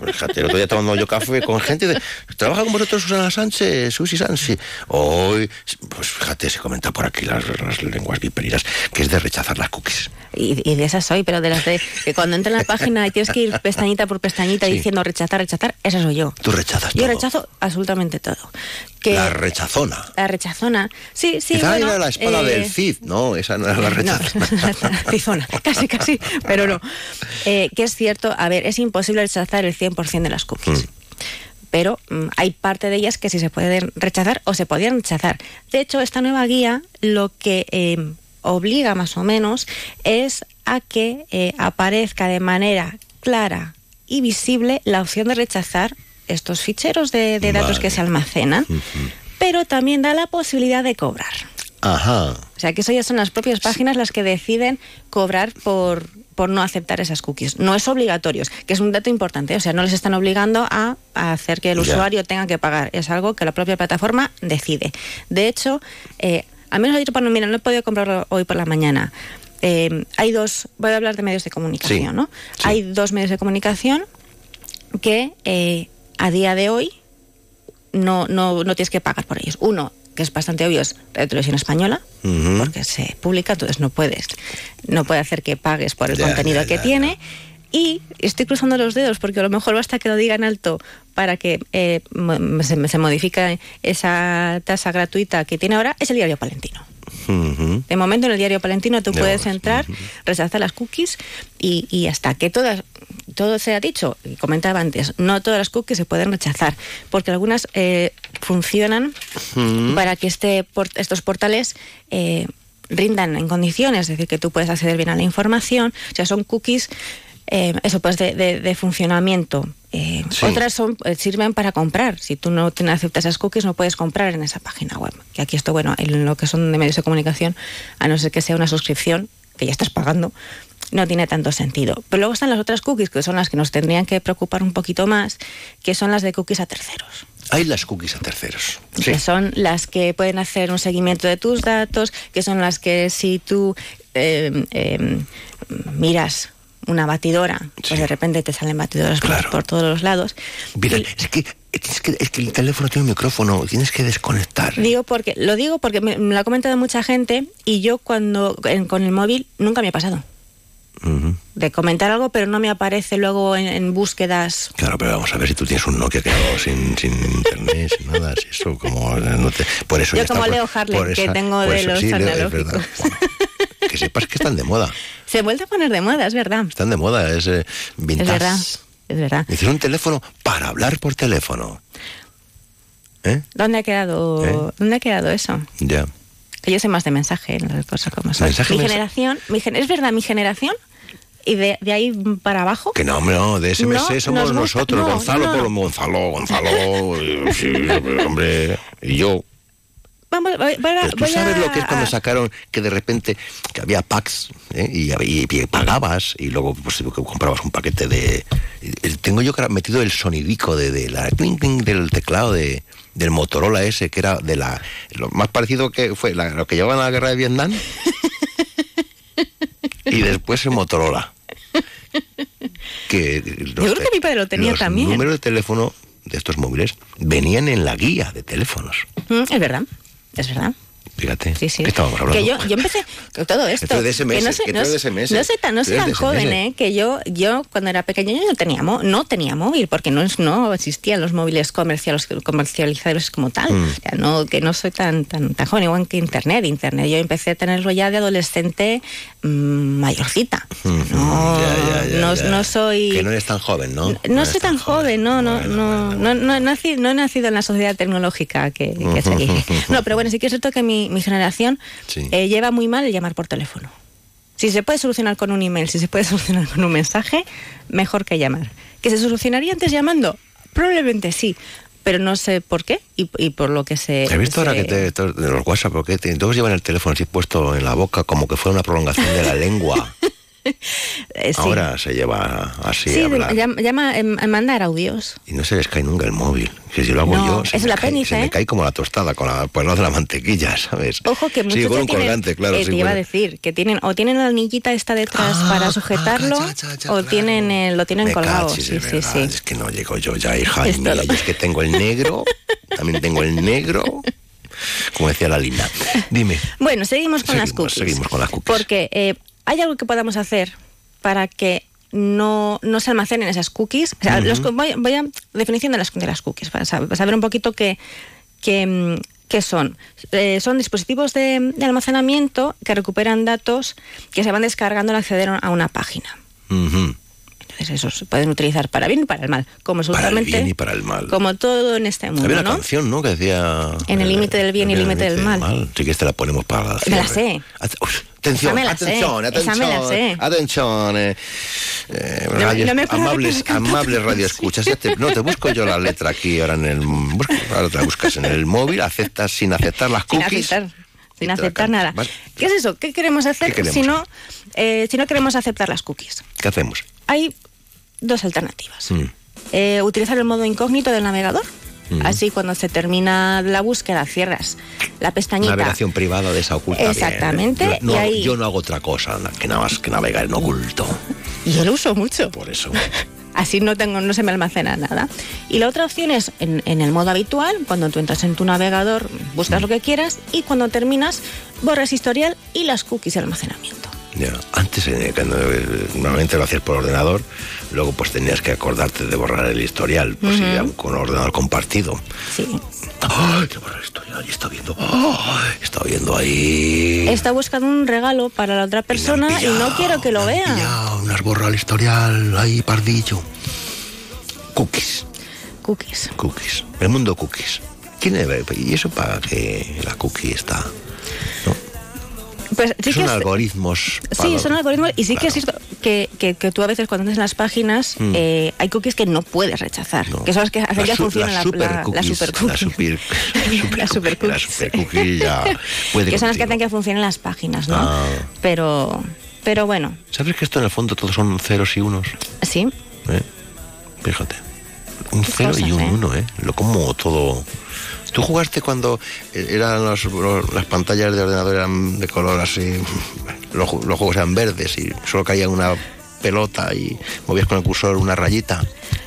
Fíjate, el otro día tomando yo café con gente de... ¿Trabaja con vosotros Susana Sánchez, Susi Sánchez? Hoy, pues fíjate, se comenta por aquí las, las lenguas viperinas, que es de rechazar las cookies. Y, y de esas soy, pero de las de que cuando entra en la página y tienes que ir pestañita por pestañita Sí. diciendo rechazar, rechazar, esa soy yo. Tú rechazas Yo todo. rechazo absolutamente todo. Que La rechazona. la rechazona. Sí, sí. Bueno, era la espada eh, del Cid, no, esa no era la. No, casi, casi, pero no. Eh, que es cierto, a ver, es imposible rechazar el 100% de las cookies. Mm. Pero mm, hay parte de ellas que sí se pueden rechazar o se podían rechazar. De hecho, esta nueva guía lo que eh, obliga más o menos es a que eh, aparezca de manera clara y visible la opción de rechazar estos ficheros de, de datos Vale. que se almacenan, pero también da la posibilidad de cobrar. Ajá. O sea, que eso ya son las propias páginas las que deciden cobrar por, por no aceptar esas cookies. No es obligatorio, que es un dato importante. O sea, no les están obligando a, a hacer que el usuario tenga que pagar. Es algo que la propia plataforma decide. De hecho, eh, al menos ayer, bueno, mira, no he podido comprarlo hoy por la mañana. Eh, hay dos, voy a hablar de medios de comunicación, Sí, ¿no? Hay dos medios de comunicación que eh, a día de hoy no, no, no tienes que pagar por ellos. Uno, que es bastante obvio, es Radio Televisión Española, porque se publica, entonces no puedes, no puede hacer que pagues por el Ya, contenido ya, que ya, tiene. Y estoy cruzando los dedos porque a lo mejor basta que lo digan alto para que eh, se, se modifique esa tasa gratuita que tiene ahora, es el diario Palentino. De momento en el diario Palentino tú puedes entrar, rechazar las cookies y, y hasta que todas, todo sea dicho, y comentaba antes, no todas las cookies se pueden rechazar, porque algunas eh, funcionan para que este por- estos portales eh, rindan en condiciones, es decir, que tú puedes acceder bien a la información, o sea, son cookies, eh, eso pues de, de- de funcionamiento. Eh, Sí. Otras son, eh, sirven para comprar. Si tú no te aceptas esas cookies, no puedes comprar en esa página web. Que aquí esto, bueno, en lo que son de medios de comunicación, a no ser que sea una suscripción, que ya estás pagando, no tiene tanto sentido. Pero luego están las otras cookies, que son las que nos tendrían que preocupar un poquito más, que son las de cookies a terceros. Hay las cookies a terceros. Sí. que son las que pueden hacer un seguimiento de tus datos, que son las que si tú eh, eh, miras una batidora, pues de repente te salen batidoras por- por, todos los lados. Mira, es que, es que es que el teléfono tiene un micrófono, tienes que desconectar. Digo porque, lo digo porque me, me lo ha comentado mucha gente y yo cuando en- con el móvil nunca me ha pasado. De comentar algo, pero no me aparece luego en, en búsquedas. Claro, pero vamos a ver si tú tienes un Nokia que no, sin, sin internet, sin nada, si eso como no te- por eso Yo ya está como por- Leo Harley, por que esa- tengo de eso, los sí, Leo, es analógicos. verdad. que sepas que están de moda, Se vuelve a poner de moda, es verdad. están de moda, es eh, vintage. Es verdad. Es verdad. Hicieron un teléfono para hablar por teléfono. ¿Eh? ¿Dónde ha quedado, ¿Eh? ¿dónde ha quedado eso? Ya. Yo soy más de mensaje, las cosas como son. Mensaje, mi generación, mi gen- es verdad, mi generación, y de, de ahí para abajo. Que no, hombre, no, de SMS No, somos nosotros, no, Gonzalo no. por Gonzalo, Gonzalo, sí, hombre, y yo. Vamos, voy, voy a- Pero tú sabes lo que es cuando sacaron que de repente que había packs ¿eh? y, y- y pagabas y luego pues, comprabas un paquete de. Tengo yo metido el sonidico de, de la clink, clink del teclado de, del Motorola ese que era de la lo más parecido que fue la- lo que llevaban a la guerra de Vietnam y después el Motorola. Que los Yo creo que mi padre lo tenía los también. números de teléfono de estos móviles venían en la guía de teléfonos. Mm, es verdad, es verdad. Fíjate. Sí, sí. ¿Qué estábamos hablando? Que yo, yo empecé con todo esto. Esto es de que no sé, no, es no sé tan, no es tan joven. ¿eh? Que yo, yo cuando era pequeña yo no tenía, no tenía móvil, porque no, es- no existían los móviles comerciales, comercializados como tal. Mm. O sea, no, que no soy tan, tan, tan joven, igual que Internet. Internet yo empecé a tenerlo ya de adolescente mm, mayorcita. No, Ya, ya, ya, no, no soy... Que no eres tan joven, ¿no? No soy tan joven, no, no, no, no, no, he nacido, no he nacido en la sociedad tecnológica que, que se elige. No, pero bueno, sí que es cierto que mi, mi generación Sí. eh, lleva muy mal el llamar por teléfono. Si se puede solucionar con un email, si se puede solucionar con un mensaje, mejor que llamar. ¿Que se solucionaría antes llamando? Probablemente sí, pero no sé por qué y, y por lo que se... ¿Has visto ahora que te, de los WhatsApp, porque te- todos llevan el teléfono así puesto en la boca como que fuera una prolongación de la lengua? Eh, sí. Ahora se lleva así Sí, a hablar. llama, llama- em- em mandar audios. Y no se les cae nunca el móvil. Que si lo hago No, yo, se, es me la cae, se me ¿eh? cae como la tostada con la, lado de la mantequilla, ¿sabes? Ojo que muchos Sí, con un tienen- colgante, claro. eh, te iba a decir que tienen o tienen la anillita esta detrás para sujetarlo o tienen eh, lo tienen Me colgado. cachis, Sí, es sí, sí. Es que no llego yo ya, hija mía. lo- Yo es que tengo el negro, también tengo el negro, como decía la Lina. Dime. Bueno, seguimos con las Seguimos, cookies. seguimos con las cookies. Porque eh, hay algo que podamos hacer para que no, no se almacenen esas cookies. O sea, Ujú. los co- voy, voy a definición de las, de las cookies, para saber, para saber un poquito qué, qué, mm, qué son. Eh, son dispositivos de, de almacenamiento que recuperan datos que se van descargando al acceder a una página. Ujú. Entonces, esos se pueden utilizar para bien y para el mal, como Para el bien y para el mal. como todo en este mundo, Había una ¿no? canción, ¿no? Que decía... En el límite del bien y el límite del mal. Sí que esta la ponemos para Me la sé. Me la sé, atención. eh, eh, No radio- no me amables, amables. Ya te- no, te busco yo la letra aquí ahora en el... busca- ahora te la buscas en el móvil, aceptas sin aceptar las sin cookies. aceptar, sin aceptar nada. ¿Qué es eso? ¿Qué queremos hacer ¿Qué queremos si, no, eh, si no queremos aceptar las cookies? ¿Qué hacemos? Hay dos alternativas. Mm, Eh, utilizar el modo incógnito del navegador. Mm. Así cuando se termina la búsqueda cierras la pestañita. Navegación privada de esa oculta. bien. Exactamente, Yo no, y ahí- yo no hago otra cosa que nada más que navegar en oculto. Yo lo uso mucho. Por eso. Así no tengo, no se me almacena nada. Y la otra opción es en, en el modo habitual, cuando tú entras en tu navegador, buscas lo que quieras y cuando terminas, borras historial y las cookies de almacenamiento. Ya, Antes, cuando normalmente lo hacías por ordenador, luego pues tenías que acordarte de borrar el historial, pues si era un- con ordenador compartido. Sí. ¡Ay, te borra el historial! Y está viendo, está viendo ahí. Está buscando un regalo para la otra persona y no quiero que lo vea. Ah, unas borra el historial, ahí pardillo. Cookies, Cookies. cookies. El mundo cookies. ¿Quién debe? ¿Y eso para que la cookie está? Pues sí que son es- algoritmos. Sí, son algoritmos y sí que es cierto que, que, que tú a veces cuando entras en las páginas Mm. eh, hay cookies que no puedes rechazar, que son las que hacen Las que su- funcione la, las super la- la cookies, la cookie. super- La super la super cookie ya puede que son las que hacen que funcionen las páginas, ¿no? Ah. Pero, pero bueno, ¿Sabes que esto en el fondo todos son ceros y unos? sí. ¿Eh? Fíjate. Un cero y un ¿eh? uno, ¿eh? Lo como todo. ¿Tú jugaste cuando eh, eran los- los- las pantallas de ordenador eran de color así? Los, ju- los juegos eran verdes y solo caía una pelota y movías con el cursor una rayita.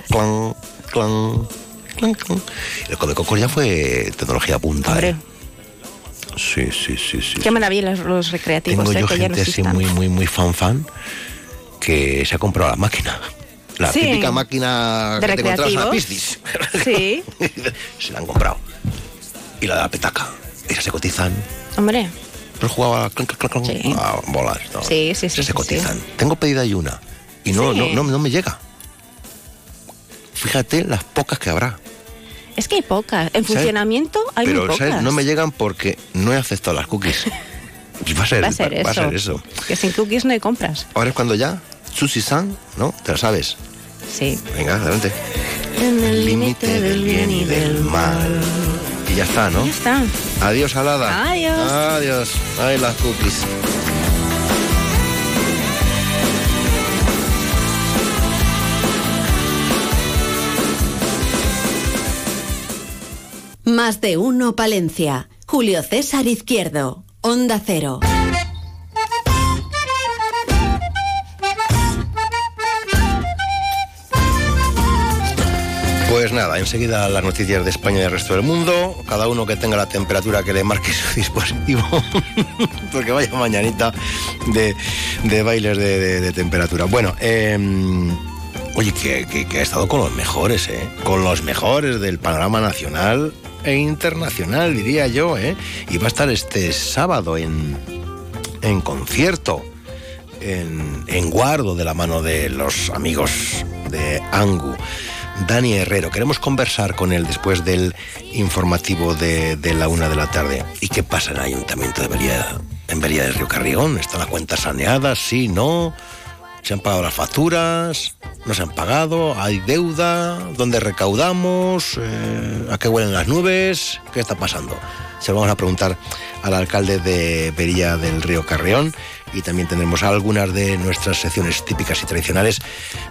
Clan, clan, clan, clan. El Codecoco ya fue tecnología punta. Hombre. ¿eh? Sí, sí, sí, sí. Qué maravilla los, los recreativos, Tengo ¿eh? yo que ya no gente así muy, muy, muy fan fan que se ha comprado la máquina. La Sí. típica máquina De que te encontrabas en la recreativos. Piscis. Sí, Se la han comprado. Y la de la petaca. Esas se cotizan. hombre. Pero jugaba clon, a bolas. ¿no? Sí, sí, sí, Esas se sí, cotizan. Tengo pedida y una. Y no, Sí. no, no, no me llega. Fíjate las pocas que habrá. Es que hay pocas. En ¿Sabes? funcionamiento hay Pero muy pocas. ¿sabes? no me llegan porque no he aceptado las cookies. Va a ser, Va a ser va a eso. ser eso. Que sin cookies no hay compras. Ahora es cuando ya, Susi-san, ¿no? Te la sabes. Sí. Venga, adelante. En el límite del bien y del mal. Ya está, ¿no? Ya está. Adiós, Alada. Adiós. Adiós. Ay, las cookies. Más de uno Palencia. Julio César Izquierdo. Onda Cero. Pues nada, enseguida las noticias de España y del resto del mundo. Cada uno que tenga la temperatura que le marque su dispositivo. Porque vaya mañanita de, de bailes de, temperatura. Bueno, eh, oye, que, ha estado con los mejores, ¿eh? Con los mejores del panorama nacional e internacional, diría yo, ¿eh? Y va a estar este sábado en, en concierto en guardo de la mano de los amigos de Angu. Dani Herrero, queremos conversar con él después del informativo de, de la una de la tarde. ¿Y qué pasa en el Ayuntamiento de Bería, en del Río Carrión? ¿Están las cuentas saneadas? ¿Sí? ¿No? ¿Se han pagado las facturas? ¿No se han pagado? ¿Hay deuda? ¿Dónde recaudamos? Eh, ¿A qué huelen las nubes? ¿Qué está pasando? Se lo vamos a preguntar al alcalde de Berilla del Río Carreón y también tendremos algunas de nuestras secciones típicas y tradicionales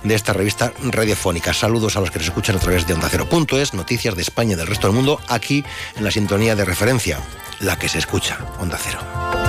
de esta revista radiofónica. Saludos a los que nos escuchan a través de Onda Cero.es, noticias de España y del resto del mundo, aquí en la sintonía de referencia, la que se escucha, Onda Cero.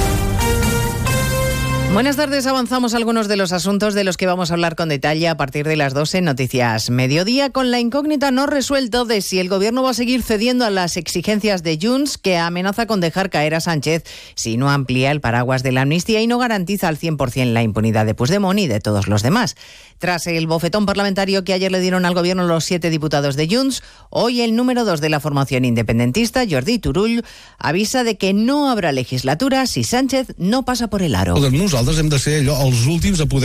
Buenas tardes, avanzamos algunos de los asuntos de los que vamos a hablar con detalle a partir de las 12 en Noticias Mediodía, con la incógnita no resuelta de si el gobierno va a seguir cediendo a las exigencias de Junts, que amenaza con dejar caer a Sánchez si no amplía el paraguas de la amnistía y no garantiza al 100% la impunidad de Puigdemont y de todos los demás. Tras el bofetón parlamentario que ayer le dieron al gobierno los siete diputados de Junts, hoy el número dos de la formación independentista, Jordi Turull, avisa de que no habrá legislatura si Sánchez no pasa por el aro.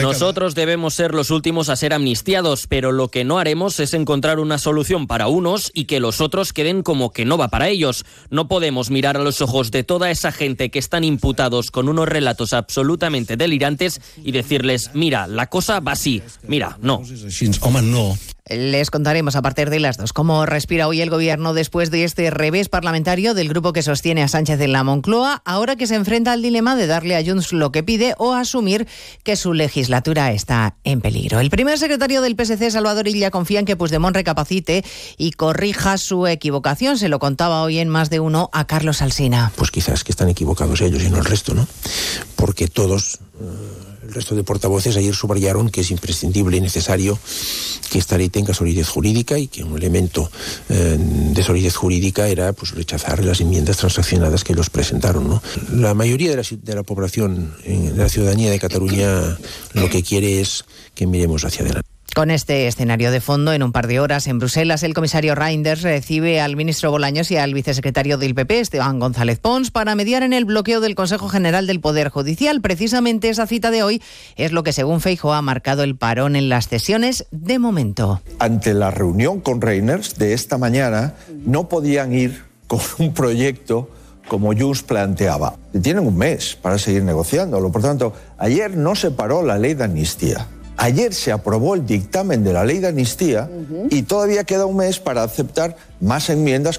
Nosotros debemos ser los últimos a ser amnistiados, pero lo que no haremos es encontrar una solución para unos y que los otros queden como que no va para ellos. No podemos mirar a los ojos de toda esa gente que están imputados con unos relatos absolutamente delirantes y decirles, mira, la cosa va así. Mira, no. Les contaremos a partir de las dos cómo respira hoy el gobierno después de este revés parlamentario del grupo que sostiene a Sánchez en la Moncloa, ahora que se enfrenta al dilema de darle a Junts lo que pide o asumir que su legislatura está en peligro. El primer secretario del PSC, Salvador Illa, confía en que Puigdemont recapacite y corrija su equivocación. Se lo contaba hoy en más de uno a Carlos Alsina. Pues quizás que están equivocados ellos y no el resto, ¿no? Porque todos... Eh, el resto de portavoces ayer subrayaron que es imprescindible y necesario que esta ley tenga solidez jurídica y que un elemento eh, de solidez jurídica era pues, rechazar las enmiendas transaccionadas que los presentaron. La mayoría de la, de la población, en la ciudadanía de Cataluña, lo que quiere es que miremos hacia adelante. Con este escenario de fondo, en un par de horas en Bruselas, el comisario Reinders recibe al ministro Bolaños y al vicesecretario del PP, Esteban González Pons, para mediar en el bloqueo del Consejo General del Poder Judicial. Precisamente esa cita de hoy es lo que, según Feijo, ha marcado el parón en las sesiones de momento. Ante la reunión con Reinders de esta mañana, no podían ir con un proyecto como Junts planteaba. Tienen un mes para seguir negociándolo. Por tanto, ayer no se paró la ley de amnistía. Ayer se aprobó el dictamen de la ley de amnistía y todavía queda un mes para aceptar más enmiendas.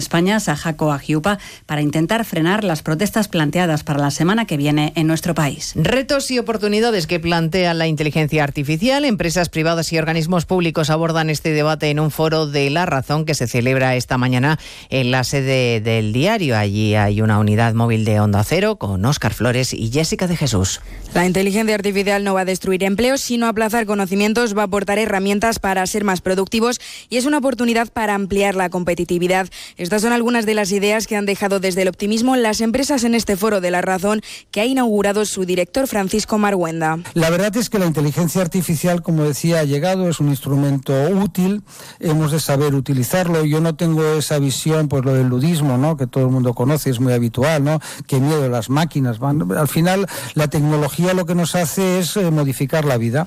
España, Sajaco Agiupa, para intentar frenar las protestas planteadas para la semana que viene en nuestro país. Retos y oportunidades que plantea la inteligencia artificial. Empresas privadas y organismos públicos abordan este debate en un foro de La Razón que se celebra esta mañana en la sede del diario. Allí hay una unidad móvil de Onda Cero con Óscar Flores y Jessica de Jesús. La inteligencia artificial no va a destruir empleos, sino aplazar conocimientos, va a aportar herramientas para ser más productivos y es una oportunidad para ampliar la competitividad. Estas son algunas de las ideas que han dejado desde el optimismo las empresas en este foro de la razón que ha inaugurado su director Francisco Marguenda. La verdad es que la inteligencia artificial, como decía, ha llegado, es un instrumento útil, hemos de saber utilizarlo. Yo no tengo esa visión, pues lo del ludismo, ¿no? que todo el mundo conoce, es muy habitual, ¿no? que miedo las máquinas. Al final, la tecnología lo que nos hace es eh, modificar la vida.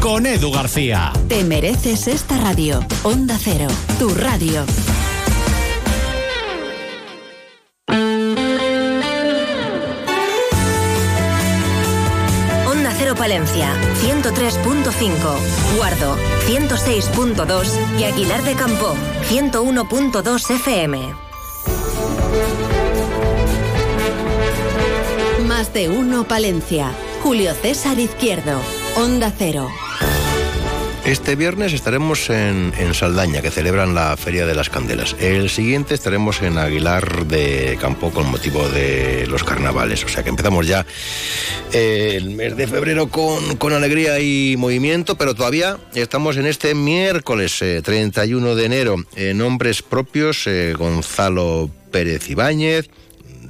con Edu García. Te mereces esta radio. Onda Cero, tu radio. Onda Cero Palencia, 103.5. Guardo, 106.2. Y Aguilar de Campo, 101.2 FM. Más de uno Palencia. Julio César Izquierdo. Onda Cero. Este viernes estaremos en, en Saldaña, que celebran la Feria de las Candelas. El siguiente estaremos en Aguilar de Campo con motivo de los carnavales. O sea que empezamos ya eh, el mes de febrero con, con alegría y movimiento, pero todavía estamos en este miércoles eh, 31 de enero. Eh, nombres propios, eh, Gonzalo Pérez Ibáñez,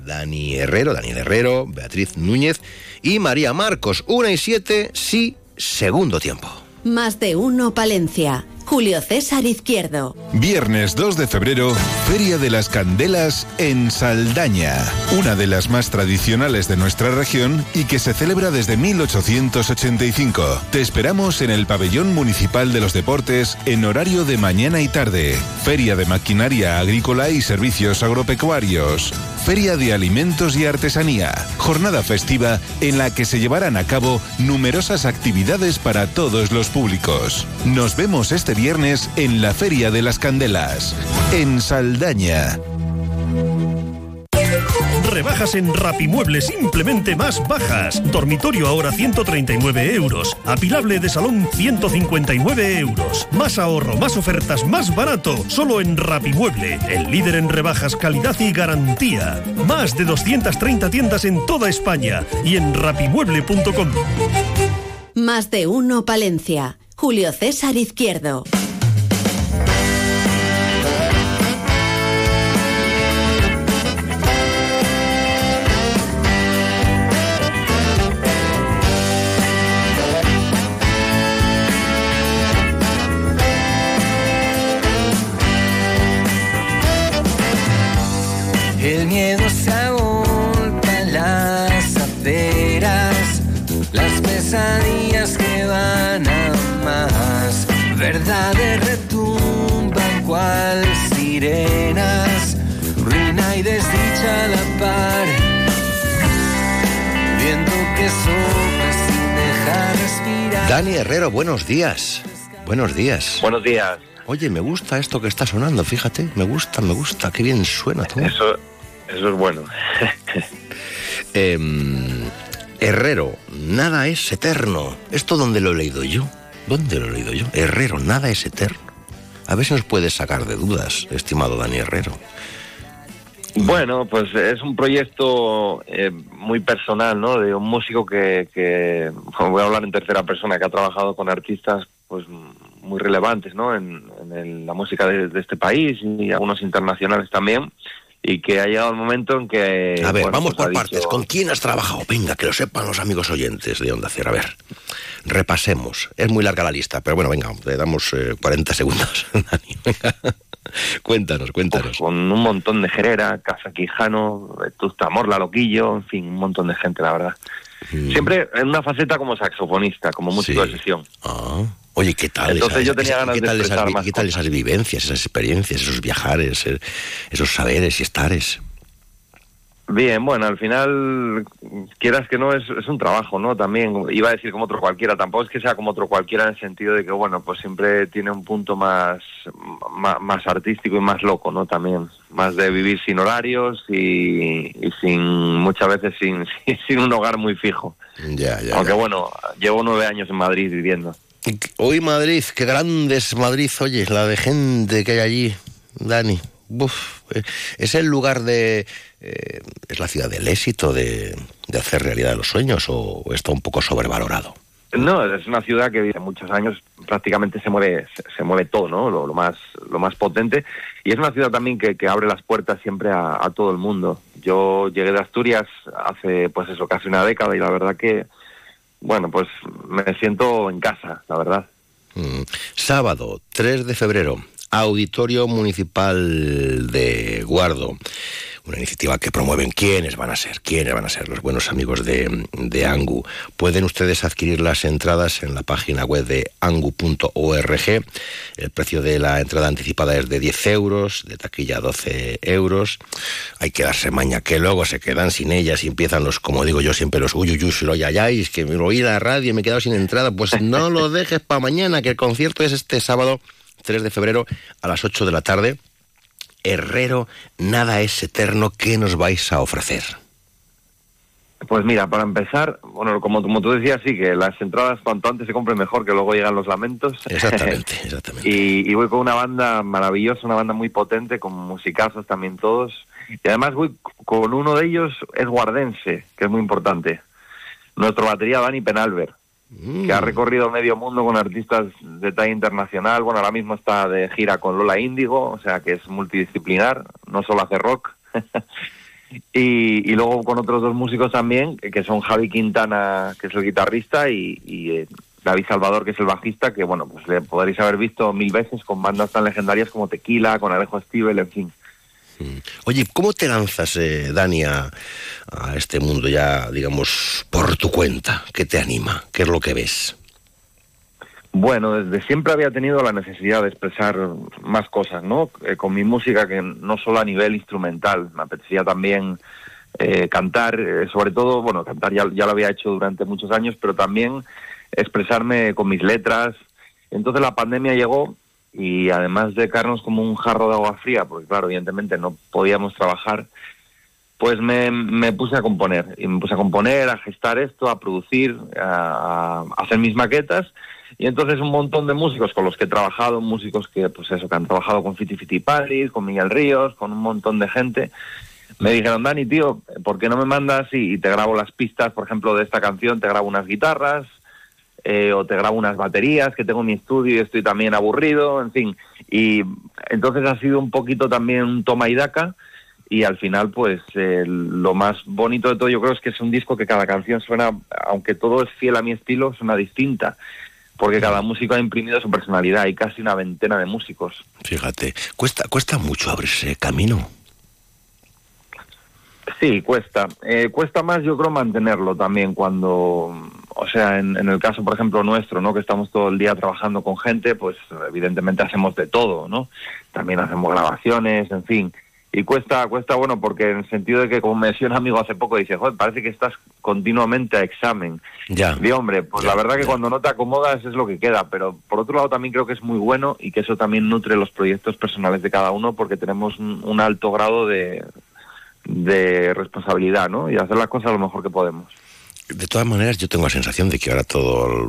Dani Herrero, Daniel Herrero, Beatriz Núñez y María Marcos. Una y siete, sí, segundo tiempo. Más de uno Palencia. Julio César Izquierdo. Viernes 2 de febrero, Feria de las Candelas en Saldaña, una de las más tradicionales de nuestra región y que se celebra desde 1885. Te esperamos en el Pabellón Municipal de los Deportes en horario de mañana y tarde. Feria de Maquinaria Agrícola y Servicios Agropecuarios. Feria de Alimentos y Artesanía. Jornada festiva en la que se llevarán a cabo numerosas actividades para todos los públicos. Nos vemos este viernes en la Feria de las Candelas, en Saldaña. Rebajas en Rapimueble simplemente más bajas. Dormitorio ahora 139 euros. Apilable de salón 159 euros. Más ahorro, más ofertas, más barato. Solo en Rapimueble, el líder en rebajas, calidad y garantía. Más de 230 tiendas en toda España y en rapimueble.com. Más de uno Palencia. Julio César Izquierdo. El miedo se agolpa en las aceras, las pesadillas verdades retumban cual sirenas, ruina y desdicha a la par, viento que sopla sin dejar respirar. Dani Herrero, buenos días. Buenos días. Buenos días. Oye, me gusta esto que está sonando, fíjate. Me gusta, me gusta. Qué bien suena todo. Eso, eso es bueno. Em, Herrero, nada es eterno. ¿Esto dónde lo he leído yo? ¿Dónde lo he leído yo? Herrero, nada es eterno. A ver si nos puedes sacar de dudas, estimado Dani Herrero. Bueno, pues es un proyecto eh, muy personal, ¿no? De un músico que, que, voy a hablar en tercera persona, que ha trabajado con artistas, pues muy relevantes, ¿no? En, la música de este país y algunos internacionales también. Y que ha llegado el momento en que... A ver, bueno, vamos pues por partes. dicho- ¿Con quién has trabajado? Venga, que lo sepan los amigos oyentes de Onda Cero. A ver, repasemos. Es muy larga la lista, pero bueno, venga, le damos eh, 40 segundos. Dani, venga. cuéntanos, cuéntanos. con un montón de Herrera, Casa Quijano, Vetusta Morla, Loquillo, en fin, un montón de gente, la verdad. Mm. Siempre en una faceta como saxofonista, como músico de sesión. Ah, Oye, ¿qué tal? Entonces esas- yo tenía ganas ¿qué de tal esas, más qué tal esas vivencias, esas experiencias, esos viajares, eh, esos saberes y estares? Bien, bueno, al final, quieras que no, es, es un trabajo, ¿no? También, iba a decir como otro cualquiera, tampoco es que sea como otro cualquiera en el sentido de que, bueno, pues siempre tiene un punto más, más, más artístico y más loco, ¿no? También, más de vivir sin horarios y, y sin, muchas veces sin, sin, un hogar muy fijo. Ya, ya. Aunque ya. bueno, llevo nueve años en Madrid viviendo. Hoy Madrid, qué grande es Madrid, oye, la de gente que hay allí, Dani. Eh, es el lugar de... eh, es la ciudad del éxito, de, hacer realidad los sueños, o está un poco sobrevalorado. No, es una ciudad que desde muchos años prácticamente se mueve, se mueve todo, ¿no? Lo, lo más, lo más potente. Y es una ciudad también que, que abre las puertas siempre a, a todo el mundo. Yo llegué de Asturias hace, pues eso, casi una década y la verdad que, bueno, pues me siento en casa, la verdad. Mm. Sábado, 3 de febrero, Auditorio Municipal de Guardo. Una iniciativa que promueven quiénes van a ser, quiénes van a ser los buenos amigos de, de Angu. Pueden ustedes adquirir las entradas en la página web de angu.org. El precio de la entrada anticipada es de 10 euros, de taquilla 12 euros. Hay que darse maña, que luego se quedan sin ellas y empiezan los, como digo yo siempre, los uyuyus y los yayáis, que me oí la radio y me he quedado sin entrada. Pues no lo dejes para mañana, que el concierto es este sábado 3 de febrero a las 8 de la tarde. Herrero, nada es eterno. ¿Qué nos vais a ofrecer? Pues mira, para empezar, bueno, como, como tú decías, sí, que las entradas cuanto antes se compren mejor, que luego llegan los lamentos. Exactamente, exactamente. y, y voy con una banda maravillosa, una banda muy potente, con musicazos también todos. Y además voy con uno de ellos, es guardense, que es muy importante. Nuestro batería Dani Penalver, que ha recorrido medio mundo con artistas de talla internacional. Bueno, ahora mismo está de gira con Lola Índigo, o sea que es multidisciplinar, no solo hace rock. y, y luego con otros dos músicos también, que, son Javi Quintana, que es el guitarrista, y, y, eh, David Salvador, que es el bajista, que bueno, pues le podréis haber visto mil veces con bandas tan legendarias como Tequila, con Alejo Stivel, en fin. Oye, ¿cómo te lanzas, eh, Dani, a, a este mundo ya, digamos, por tu cuenta? ¿Qué te anima? ¿Qué es lo que ves? Bueno, desde siempre había tenido la necesidad de expresar más cosas, ¿no? Eh, con mi música, que no solo a nivel instrumental, me apetecía también eh, cantar, eh, sobre todo, bueno, cantar ya, ya lo había hecho durante muchos años, pero también expresarme con mis letras. Entonces la pandemia llegó y además de caernos como un jarro de agua fría, porque claro, evidentemente no podíamos trabajar, pues me, me puse a componer. Y me puse a componer, a gestar esto, a producir, a, hacer mis maquetas. Y entonces un montón de músicos con los que he trabajado, músicos que, pues eso, que han trabajado con Fiti Fiti Palis, con Miguel Ríos, con un montón de gente, me dijeron, Dani, tío, ¿por qué no me mandas y te grabo las pistas, por ejemplo, de esta canción, te grabo unas guitarras, eh, o te grabo unas baterías que tengo en mi estudio y estoy también aburrido, en fin. Y entonces ha sido un poquito también un toma y daca y al final pues eh, lo más bonito de todo yo creo es que es un disco que cada canción suena, aunque todo es fiel a mi estilo, suena distinta. Porque cada músico ha imprimido su personalidad, hay casi una veintena de músicos. Fíjate, cuesta, cuesta mucho abrirse camino. Sí, cuesta. Eh, cuesta más, yo creo, mantenerlo también cuando, o sea, en, en, el caso, por ejemplo, nuestro, ¿no? Que estamos todo el día trabajando con gente, pues evidentemente hacemos de todo, ¿no? También hacemos grabaciones, en fin. Y cuesta, cuesta, bueno, porque en el sentido de que, como me decía un amigo hace poco, dice, joder, parece que estás continuamente a examen. Ya. De hombre, pues ya, la verdad que ya. cuando no te acomodas es lo que queda, pero por otro lado también creo que es muy bueno y que eso también nutre los proyectos personales de cada uno porque tenemos un, un alto grado de, de responsabilidad, ¿no? Y hacer las cosas lo mejor que podemos. De todas maneras, yo tengo la sensación de que ahora todo,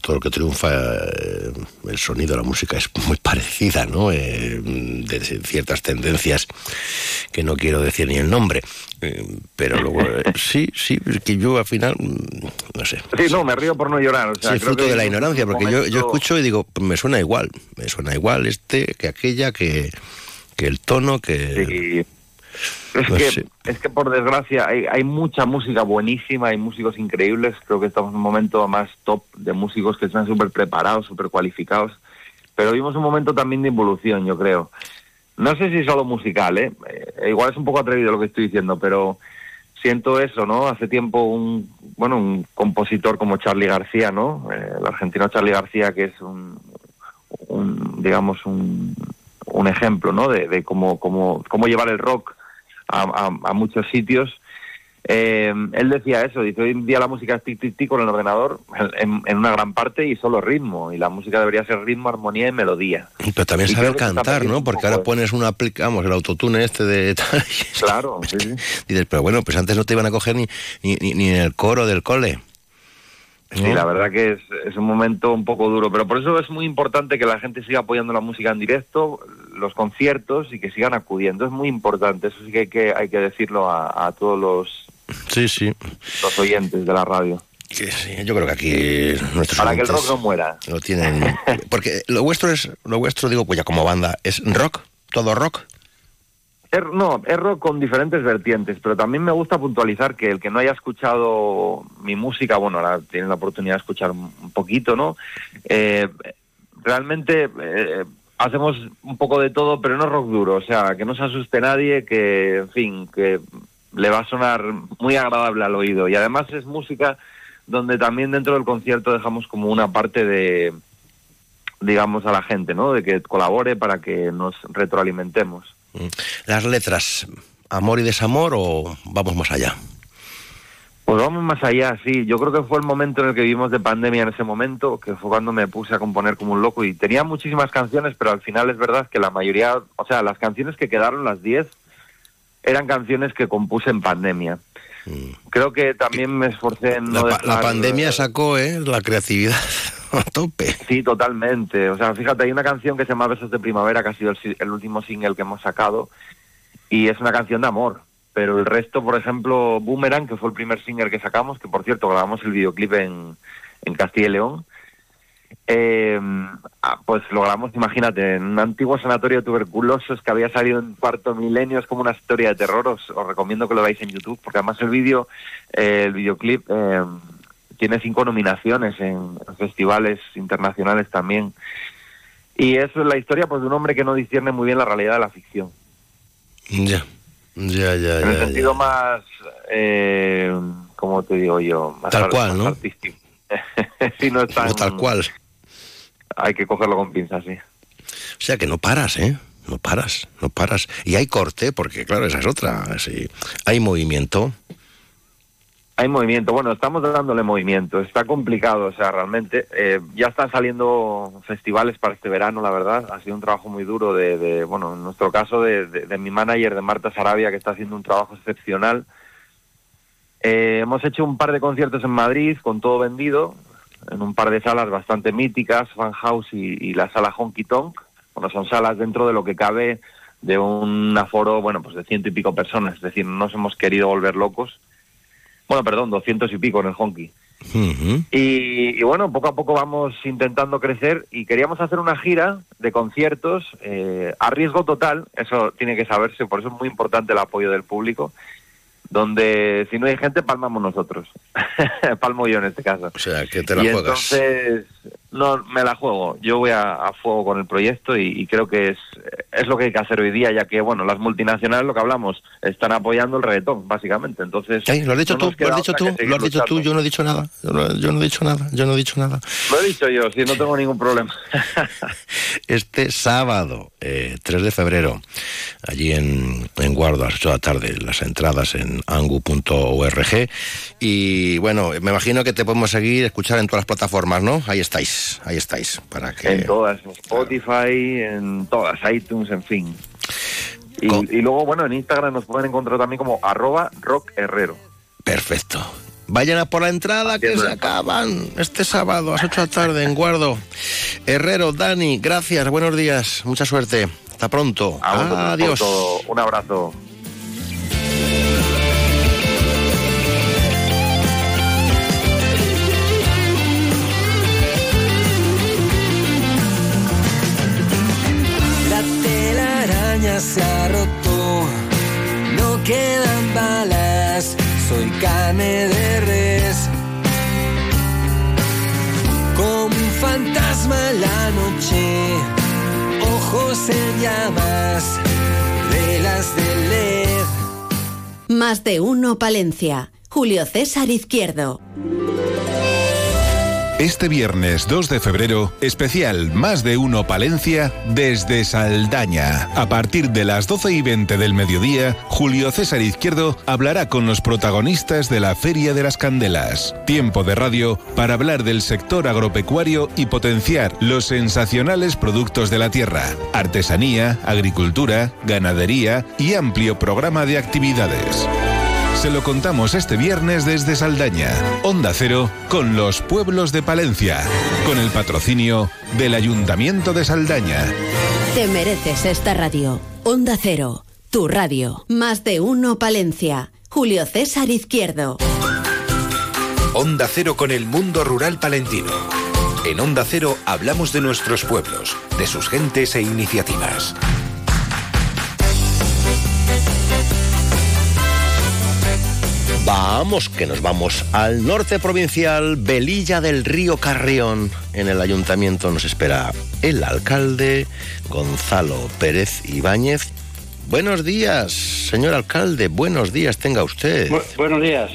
todo lo que triunfa, eh, el sonido, la música es muy parecida, ¿no? Eh, de ciertas tendencias que no quiero decir ni el nombre. Eh, pero luego, eh, sí, sí, es que yo al final, mm, no sé. Sí, no, me río por no llorar. O sea, sí, fruto de la ignorancia, porque yo, yo escucho y digo, me suena igual, me suena igual este que aquella, que, que el tono, que... Es, Pues que, sí. es que por desgracia hay, hay mucha música buenísima, hay músicos increíbles. Creo que estamos en un momento más top de músicos que están súper preparados, súper cualificados. Pero vimos un momento también de involución, yo creo. No sé si solo musical, ¿eh? Eh, igual es un poco atrevido lo que estoy diciendo, pero siento eso, ¿no? Hace tiempo un, bueno, un compositor como Charlie García, ¿no? Eh, el argentino Charlie García, que es un, un digamos, un, un ejemplo, ¿no? De, de cómo, cómo, cómo llevar el rock a, a- a muchos sitios. Eh, él decía eso, dice, hoy en día la música es tic, tic, tic con el ordenador en, en una gran parte y solo ritmo, y la música debería ser ritmo, armonía y melodía. Pero también Y saber cantar, ¿no? Porque ahora pones una aplica, vamos, el autotune este de tal. Claro, sí, sí. Dices, pero bueno, pues antes no te iban a coger ni, ni, ni, ni en el coro del cole. Sí, la verdad que es, es un momento un poco duro, pero por eso es muy importante que la gente siga apoyando la música en directo, los conciertos y que sigan acudiendo. Es muy importante, eso sí que hay que, hay que decirlo a, a todos los, Sí, sí. los oyentes de la radio. Sí, yo creo que aquí nuestros Para que el rock no muera. lo tienen. Porque lo vuestro es, lo vuestro, digo, pues ya como banda, ¿es rock? ¿Todo rock? Es, no, es rock con diferentes vertientes, pero también me gusta puntualizar que el que no haya escuchado mi música, bueno, ahora tienen la oportunidad de escuchar un un poquito, ¿no? Eh, realmente eh, hacemos un poco de todo, pero no rock duro, o sea, que no se asuste nadie, que, en fin, que le va a sonar muy agradable al oído. Y además es música donde también dentro del concierto dejamos como una parte de, digamos, a la gente, ¿no? De que colabore para que nos retroalimentemos. Mm. Las letras, ¿amor y desamor o vamos más allá? Pues vamos más allá, sí. Yo creo que fue el momento en el que vivimos de pandemia en ese momento, que fue cuando me puse a componer como un loco y tenía muchísimas canciones, pero al final es verdad que la mayoría, o sea, las canciones que quedaron, las 10, eran canciones que compuse en pandemia. Creo que también me esforcé en La, no la dejar- pandemia sacó ¿eh? la creatividad a tope. Sí, totalmente. O sea, fíjate, hay una canción que se llama Besos de Primavera, que ha sido el, el último single que hemos sacado, y es una canción de amor. Pero el resto, por ejemplo, Boomerang, que fue el primer single que sacamos, que por cierto grabamos el videoclip en, en Castilla y León, eh, pues lo grabamos, imagínate, en un antiguo sanatorio de tuberculosos que había salido en cuarto milenio, es como una historia de terror, os, os recomiendo que lo veáis en YouTube, porque además el vídeo, eh, el videoclip eh, tiene cinco nominaciones en festivales internacionales también. Y eso es la historia pues de un hombre que no discierne muy bien la realidad de la ficción. Ya, ya, ya, en el ya, ya. sentido más, eh, ¿cómo te digo yo? Más Tal cual, más ¿no? artístico. sí, no es tan... O tal cual. Hay que cogerlo con pinzas, sí. O sea que no paras, ¿eh? No paras, no paras. Y hay corte, porque claro, esa es otra. Sí. Hay movimiento. Hay movimiento, bueno, estamos dándole movimiento, está complicado, o sea, realmente. eh, ya están saliendo festivales para este verano, la verdad, ha sido un trabajo muy duro de, de, bueno, en nuestro caso, de, de- de mi manager, de Marta Sarabia, que está haciendo un trabajo excepcional. Eh, hemos hecho un par de conciertos en Madrid con todo vendido, en un par de salas bastante míticas, Fan House y, y la sala Honky Tonk. Bueno, son salas dentro de lo que cabe de un aforo, bueno, pues de ciento y pico personas, es decir, no nos hemos querido volver locos. Bueno, perdón, doscientos y pico en el Honky. Y, y bueno, poco a poco vamos intentando crecer y queríamos hacer una gira de conciertos eh, a riesgo total, eso tiene que saberse, por eso es muy importante el apoyo del público, donde si no hay gente, palmamos nosotros. Palmo yo en este caso. O sea, que te la y juegas. entonces, no, me la juego. Yo voy a, a fuego con el proyecto y, y creo que es, es lo que hay que hacer hoy día, ya que, bueno, las multinacionales, lo que hablamos, están apoyando el reggaetón, básicamente. Entonces, lo has dicho no tú, lo has dicho tú, que seguir lo has dicho tú, luchando. yo no he dicho nada. Yo no, yo no he dicho nada, yo no he dicho nada. Lo he dicho yo, sí, no tengo ningún problema. Este sábado, eh, 3 de febrero, allí en, en Guardo, a las 8 de la tarde, las entradas en angu.org. Y bueno, me imagino que te podemos seguir, escuchar en todas las plataformas, ¿no? Ahí estáis, ahí estáis, para que... En todas, en Spotify, en todas, iTunes, en fin. Y, y luego, bueno, en Instagram nos pueden encontrar también como arroba rockherrero. Perfecto. Vayan a por la entrada que se acaban este sábado a las 8 de la tarde en Guardo. Herrero, Dani, gracias, buenos días, mucha suerte. Hasta pronto. A Adiós. Un abrazo. La telaraña se ha roto quedan balas, soy carne de res. Como un fantasma en la noche, ojos en llamas, velas de LED. Más de uno Palencia. Julio César Izquierdo. Este viernes 2 de febrero, especial Más de Uno Palencia desde Saldaña. A partir de las 12 y 20 del mediodía, Julio César Izquierdo hablará con los protagonistas de la Feria de las Candelas. Tiempo de radio para hablar del sector agropecuario y potenciar los sensacionales productos de la tierra, artesanía, agricultura, ganadería y amplio programa de actividades. Se lo contamos este viernes desde Saldaña, Onda Cero, con los pueblos de Palencia, con el patrocinio del Ayuntamiento de Saldaña. Te mereces esta radio. Onda Cero, tu radio. Más de uno Palencia. Julio César Izquierdo. Onda Cero con el mundo rural palentino. En Onda Cero hablamos de nuestros pueblos, de sus gentes e iniciativas. Vamos, que nos vamos al norte provincial, Velilla del Río Carrión. En el ayuntamiento nos espera el alcalde Gonzalo Pérez Ibáñez. Buenos días, señor alcalde, buenos días tenga usted. buenos días.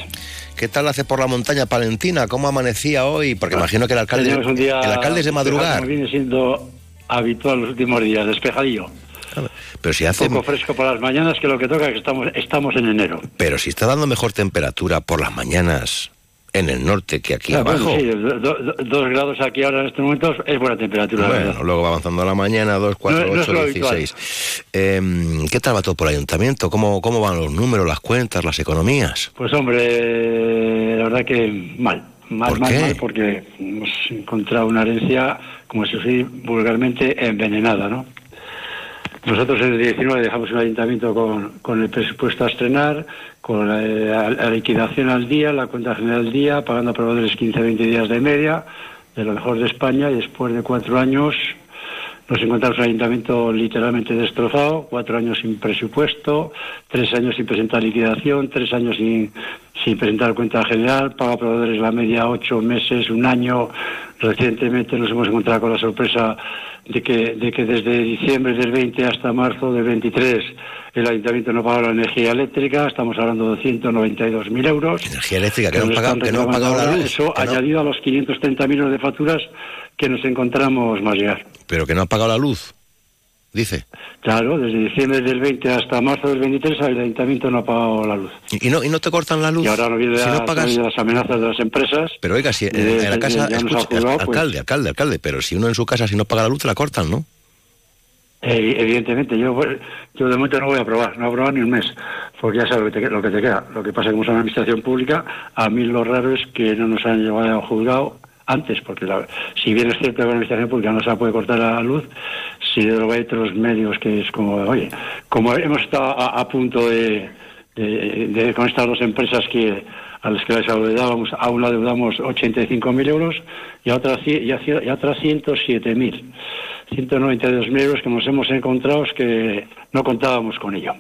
¿Qué tal hace por la montaña palentina? ¿Cómo amanecía hoy? Porque imagino que el alcalde, el alcalde es de madrugar. viene siendo habitual los últimos días, despejadillo. Pero si hace, Un poco fresco por las mañanas, que lo que toca es que estamos, estamos en enero. pero si está dando mejor temperatura por las mañanas en el norte que aquí Ah, bueno, abajo. sí, do- do- dos grados aquí ahora en estos momentos es buena temperatura. la Bueno, verdad. luego va avanzando la mañana, 2, 4, No- no es 8, lo 16. Eh, ¿Qué tal va todo por el ayuntamiento? ¿Cómo, ¿Cómo van los números, las cuentas, las economías? Pues hombre, la verdad que mal. Mal, ¿Por mal, qué? mal, porque hemos encontrado una herencia, como se dice vulgarmente, envenenada, ¿no? Nosotros en el 19 dejamos un ayuntamiento con, con el presupuesto a estrenar, con la, la liquidación al día, la cuenta general al día, pagando a proveedores 15-20 días de media, de lo mejor de España, y después de cuatro años nos encontramos un ayuntamiento literalmente destrozado, cuatro años sin presupuesto, tres años sin presentar liquidación, tres años sin, sin presentar cuenta general, paga a proveedores la media ocho meses, un año. Recientemente nos hemos encontrado con la sorpresa de que, de que desde diciembre del 20 hasta marzo del 23 el ayuntamiento no paga la energía eléctrica, estamos hablando de 192.000 euros. Energía eléctrica, que no nos pagado, están que no han pagado la luz. Eso que no- añadido a los 530 millones de facturas que nos encontramos más llegar. pero que no han pagado la luz, dice. Claro, desde diciembre del 20 hasta marzo del 23 el ayuntamiento no ha pagado la luz. ¿Y, y no, ¿Y no te cortan la luz? Y ahora no viene si las, no pagas... no viene las amenazas de las empresas. Pero oiga, si en, de- en la casa... pues, alcalde, alcalde, alcalde, pero si uno en su casa si no paga la luz te la cortan, ¿no? eh, evidentemente, yo, pues, yo de momento no voy a aprobar, no voy a aprobar ni un mes, porque ya sabes lo que te, lo que te queda. Lo que pasa es que como es una administración pública, a mí lo raro es que no nos han llevado al juzgado antes, porque la- si bien es cierto que la administración pública no se la puede cortar la luz, si de luego hay otros medios que es como, oye, como hemos estado a, a punto de, de- de- con estas dos empresas que a las que les adeudábamos, a una adeudamos 85.000 euros y a otras y a, y a otras 107.000. 192.000 euros que nos hemos encontrado que no contábamos con ello.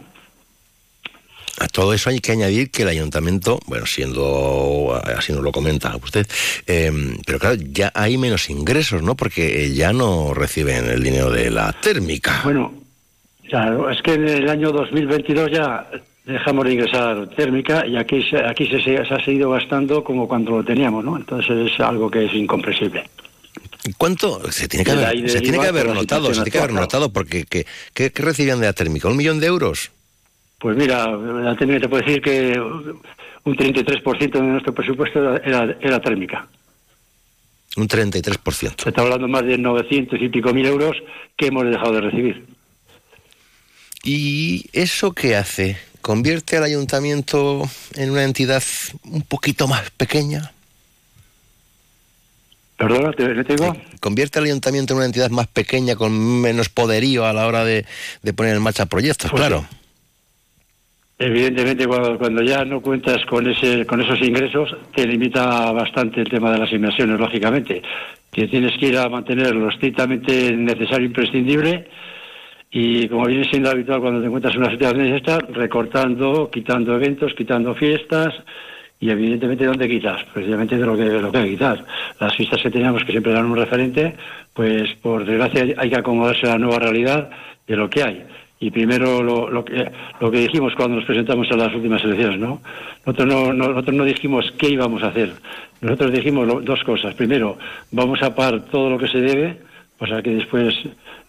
A todo eso hay que añadir que el ayuntamiento, bueno, siendo así nos lo comenta usted, eh, pero claro, ya hay menos ingresos, ¿no? Porque ya no reciben el dinero de la térmica. Bueno, claro, es que en el año 2022 ya dejamos de ingresar térmica y aquí se, aquí se, se ha seguido gastando como cuando lo teníamos, ¿no? Entonces es algo que es incomprensible. ¿Cuánto? Se tiene que haber, se tiene que haber notado, se tiene que haber notado, porque ¿qué, qué, qué recibían de la térmica? ¿Un millón de euros? Pues mira, la térmica te puedo decir que un 33% de nuestro presupuesto era, térmica. Un 33%. Se está hablando más de 900 y pico mil euros que hemos dejado de recibir. ¿Y eso qué hace? ¿Convierte al ayuntamiento en una entidad un poquito más pequeña? ¿Perdona, te, te digo? ¿Convierte al ayuntamiento en una entidad más pequeña con menos poderío a la hora de, de poner en marcha proyectos? Pues claro. Evidentemente, cuando, ya no cuentas con ese con esos ingresos, te limita bastante el tema de las inversiones, lógicamente. Que tienes que ir a mantener lo estrictamente necesario imprescindible y como viene siendo habitual cuando te encuentras en una situación esta, recortando, quitando eventos, quitando fiestas y evidentemente ¿dónde quitas? Precisamente de lo que, de lo que quitar. Las fiestas que teníamos que siempre eran un referente, pues por desgracia hay que acomodarse a la nueva realidad de lo que hay. Y primero lo, que, lo que dijimos cuando nos presentamos a las últimas elecciones, ¿no? Nosotros no, no- nosotros no dijimos qué íbamos a hacer. Nosotros dijimos dos cosas. Primero, vamos a pagar todo lo que se debe, o sea que después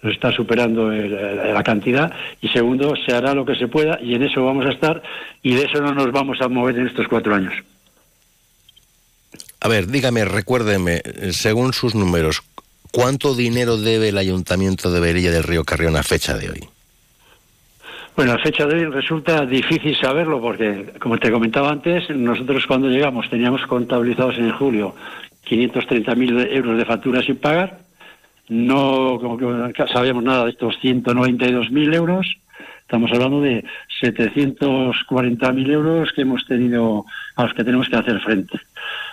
nos está superando la cantidad. Y segundo, se hará lo que se pueda y en eso vamos a estar y de eso no nos vamos a mover en estos cuatro años. A ver, dígame, recuérdeme, eh, según sus números, ¿cuánto dinero debe el Ayuntamiento de Berilla del Río Carrión a fecha de hoy? Bueno, a fecha de hoy resulta difícil saberlo porque, como te comentaba antes, nosotros cuando llegamos teníamos contabilizados en julio 530.000 euros de facturas sin pagar. No como que sabíamos nada de estos 192.000 euros. Estamos hablando de 740.000 euros que hemos tenido, a los que tenemos que hacer frente.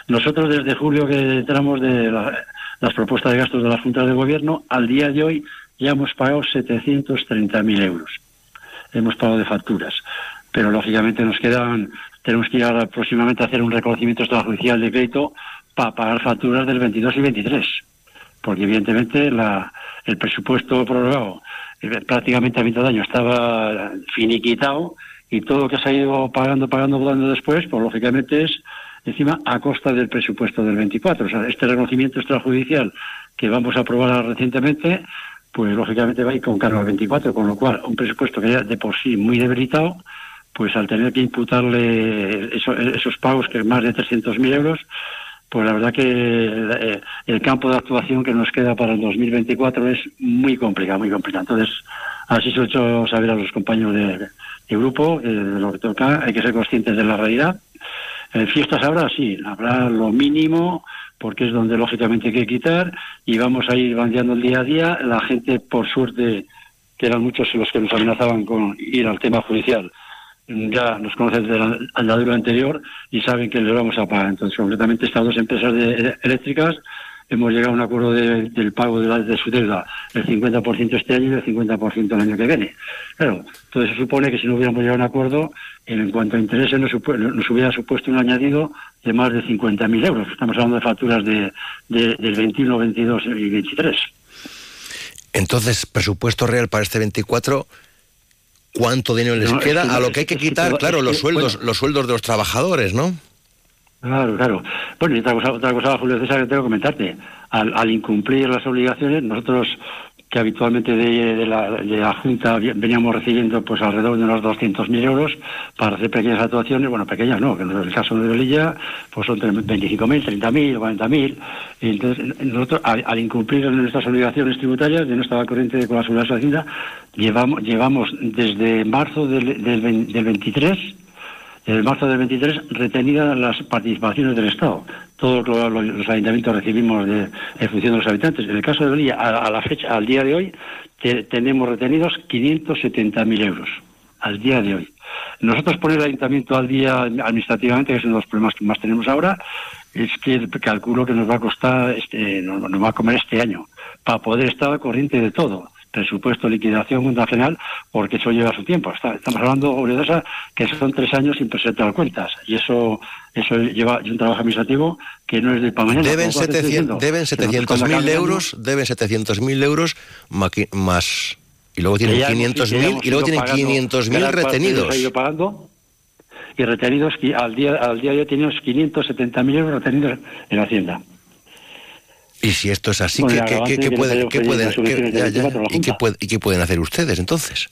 Nosotros desde julio que entramos de la- las propuestas de gastos de las juntas de gobierno, al día de hoy ya hemos pagado 730.000 euros hemos pagado de facturas. Pero lógicamente nos quedan, tenemos que ir ahora próximamente a hacer un reconocimiento extrajudicial de crédito para pagar facturas del 22 y 23. Porque evidentemente la, el presupuesto prorrogado eh, prácticamente a mitad de año estaba finiquitado y todo lo que se ha ido pagando, pagando, pagando después, pues lógicamente es encima a costa del presupuesto del 24. O sea, este reconocimiento extrajudicial que vamos a aprobar recientemente, pues lógicamente va a ir con cargo al 24, con lo cual un presupuesto que ya de por sí muy debilitado, pues al tener que imputarle eso- esos pagos que es más de 300.000 euros, pues la verdad que eh, el campo de actuación que nos queda para el 2024 es muy complicado, muy complicado. Entonces, así se lo he hecho saber a los compañeros de, grupo, eh, de lo que toca, hay que ser conscientes de la realidad. En fiestas habrá, sí, habrá lo mínimo, porque es donde lógicamente hay que quitar, y vamos a ir bandeando el día a día. La gente, por suerte, que eran muchos los que nos amenazaban con ir al tema judicial, ya nos conocen de la andadura anterior y saben que les vamos a pagar. Entonces, concretamente, estas dos empresas de- eléctricas hemos llegado a un acuerdo de- del pago de, la- de su deuda, el 50% este año y el 50% el año que viene. Claro, entonces se supone que si no hubiéramos llegado a un acuerdo, en cuanto a intereses nos, nos hubiera supuesto un añadido de más de 50.000 euros. Estamos hablando de facturas de, de- del 21, 22 y 23. Entonces, presupuesto real para este 24, ¿cuánto dinero les No, es queda? que a lo que hay que que- es que quitar, claro, los sueldos, bueno. los sueldos de los trabajadores, ¿no? Claro, claro. Bueno, y otra cosa, otra cosa, Julio César, que tengo que comentarte. Al, al incumplir las obligaciones, nosotros que habitualmente de, de la, de la Junta veníamos recibiendo pues alrededor de unos 200.000 euros para hacer pequeñas actuaciones, bueno, pequeñas no, que en el caso de Velilla pues son 25.000, 30.000, 40.000. Y entonces nosotros al, incumplir nuestras obligaciones tributarias, de no estaba corriente con la seguridad social, Hacienda, llevamos, llevamos desde marzo del, del, del 23 en marzo del 23 retenidas las participaciones del Estado. Todos lo- lo- los ayuntamientos recibimos de, en función de los habitantes. En el caso de Belilla, a, la fecha, al día de hoy, te- tenemos retenidos 570.000 euros. Al día de hoy. Nosotros poner el ayuntamiento al día administrativamente, que es uno de los problemas que más tenemos ahora, es que calculo que nos va a costar, este, nos, nos va a comer este año, para poder estar al corriente de todo presupuesto, liquidación fundacional, porque eso lleva su tiempo. Está- estamos hablando, César, que son tres años sin presentar cuentas. Y eso eso lleva un trabajo administrativo que no es de para mañana. Deben Como te estoy 700 diciendo, deben que nosotros 700.000 cuando acabe el año- euros, deben 700.000 euros más... Y luego tienen que ya hemos- 500.000 que ya hemos y luego tienen pagando 500.000 gran parte de retenidos. ido pagando y retenidos al día al día de hoy tenemos 570.000 euros retenidos en Hacienda. Y si esto es así, ¿qué, pueden, qué pueden- las subvenciones qué- de ya, ya, 24 la ¿y qué Junta? puede- y qué pueden hacer ustedes entonces?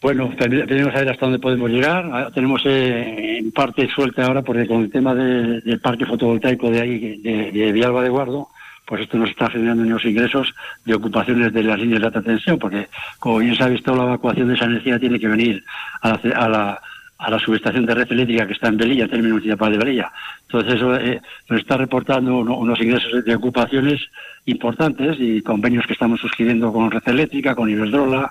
Bueno, ten- tenemos a ver hasta dónde podemos llegar. Ah, Tenemos eh, en parte suelta ahora porque con el tema de- del parque fotovoltaico de ahí, de, de Villalba de Guardo, pues esto nos está generando unos ingresos de ocupaciones de las líneas de alta tensión, porque como bien sabéis, toda la evacuación de esa energía tiene que venir a la, a la, a la subestación de red eléctrica que está en Belilla, término municipal de Belilla. Entonces eso eh, nos está reportando uno- unos ingresos de ocupaciones importantes y convenios que estamos suscribiendo con red eléctrica, con Iberdrola,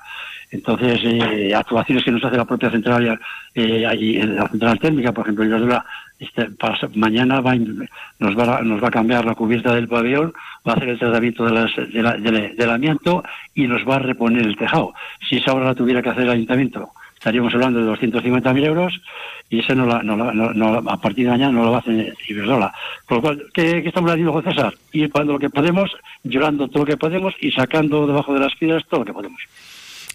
entonces, eh, actuaciones que nos hace la propia central, eh, en la central térmica, por ejemplo, Iberdrola este, mañana va, nos, va nos va a cambiar la cubierta del pabellón, va a hacer el tratamiento de las- la- del amianto y nos va a reponer el tejado. Si esa obra la tuviera que hacer el ayuntamiento, estaríamos hablando de 250.000 euros y ese no, la, no, la- no- no a partir de mañana no lo va a hacer Iberdrola. Con lo cual, ¿qué, qué estamos haciendo, José César? Ir cuando lo que podemos, llorando todo lo que podemos y sacando debajo de las piedras todo lo que podemos.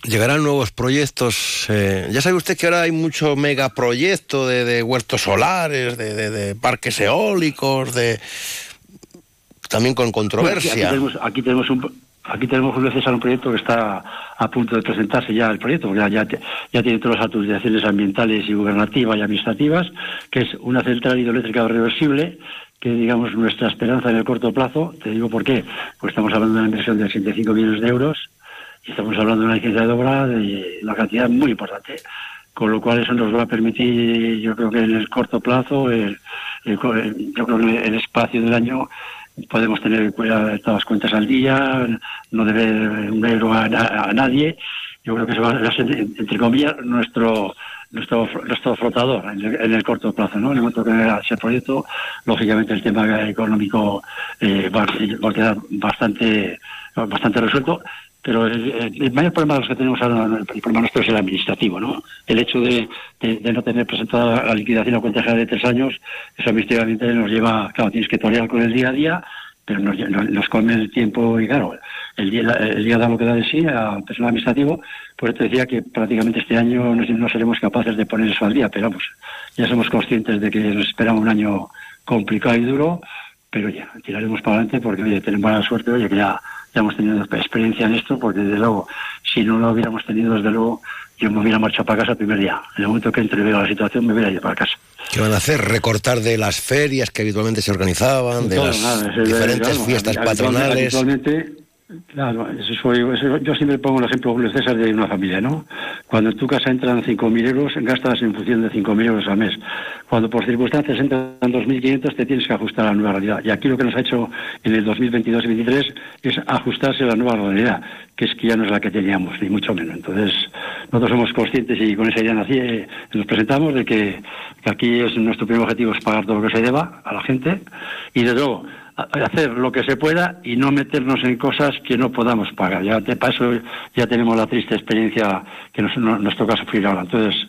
Llegarán nuevos proyectos. eh, ya sabe usted que ahora hay mucho megaproyecto de, de huertos solares, de, de- de parques eólicos, de también con Bueno, aquí- controversia. Aquí tenemos, aquí tenemos un aquí tenemos Julio César un proyecto que está a punto de presentarse ya el proyecto, porque ya, ya, tiene todas las autorizaciones ambientales y gubernativas y administrativas, que es una central hidroeléctrica reversible, que digamos nuestra esperanza en el corto plazo, te digo por qué, pues estamos hablando de una inversión de 85 millones de euros y estamos hablando de una licencia de obra de una cantidad muy importante. Con lo cual eso nos va a permitir, yo creo que en el corto plazo, el- el yo creo que el espacio del año podemos tener todas las cuentas al día, no deber un euro a, na- a nadie. Yo creo que eso va a ser, entre comillas, nuestro nuestro nuestro flotador en el, en el corto plazo, ¿no? En el momento que ese proyecto, lógicamente el tema económico eh, va, va a quedar bastante bastante resuelto, pero el, mayor problema de los que tenemos ahora, el problema nuestro es el administrativo, ¿no? El hecho de, no tener presentada la liquidación a cuenta de tres años, eso administrativamente nos lleva, claro, tienes que torear con el día a día, pero nos, nos, come el tiempo y claro, el día, el día da lo que da de sí al personal administrativo, por eso te decía que prácticamente este año no, seremos capaces de poner eso al día, pero vamos, ya somos conscientes de que nos espera un año complicado y duro, pero ya, tiraremos para adelante porque oye, tenemos la suerte, oye, que ya, ya hemos tenido experiencia en esto, porque desde luego, si no lo hubiéramos tenido, desde luego, yo me hubiera marchado para casa el primer día. En el momento que entre y veo la situación, me hubiera ido para casa. ¿Qué van a hacer? Recortar de las ferias que habitualmente se organizaban, de las nada, diferentes claro, fiestas habitualmente- patronales. Habitualmente, claro, eso fue- eso- yo siempre pongo el ejemplo, Julio César, de una familia, ¿no? Cuando en tu casa entran 5.000 euros, gastas en función de 5.000 euros al mes. Cuando por circunstancias entran 2.500, te tienes que ajustar a la nueva realidad. Y aquí lo que nos ha hecho en el 2022 y 2023 es ajustarse a la nueva realidad, que es que ya no es la que teníamos, ni mucho menos. Entonces, nosotros somos conscientes y con esa idea nací, eh, nos presentamos de que, que aquí es nuestro primer objetivo es pagar todo lo que se deba a la gente y desde luego hacer lo que se pueda y no meternos en cosas que no podamos pagar. Ya de paso ya tenemos la triste experiencia que nos, no- nos toca sufrir ahora. Entonces,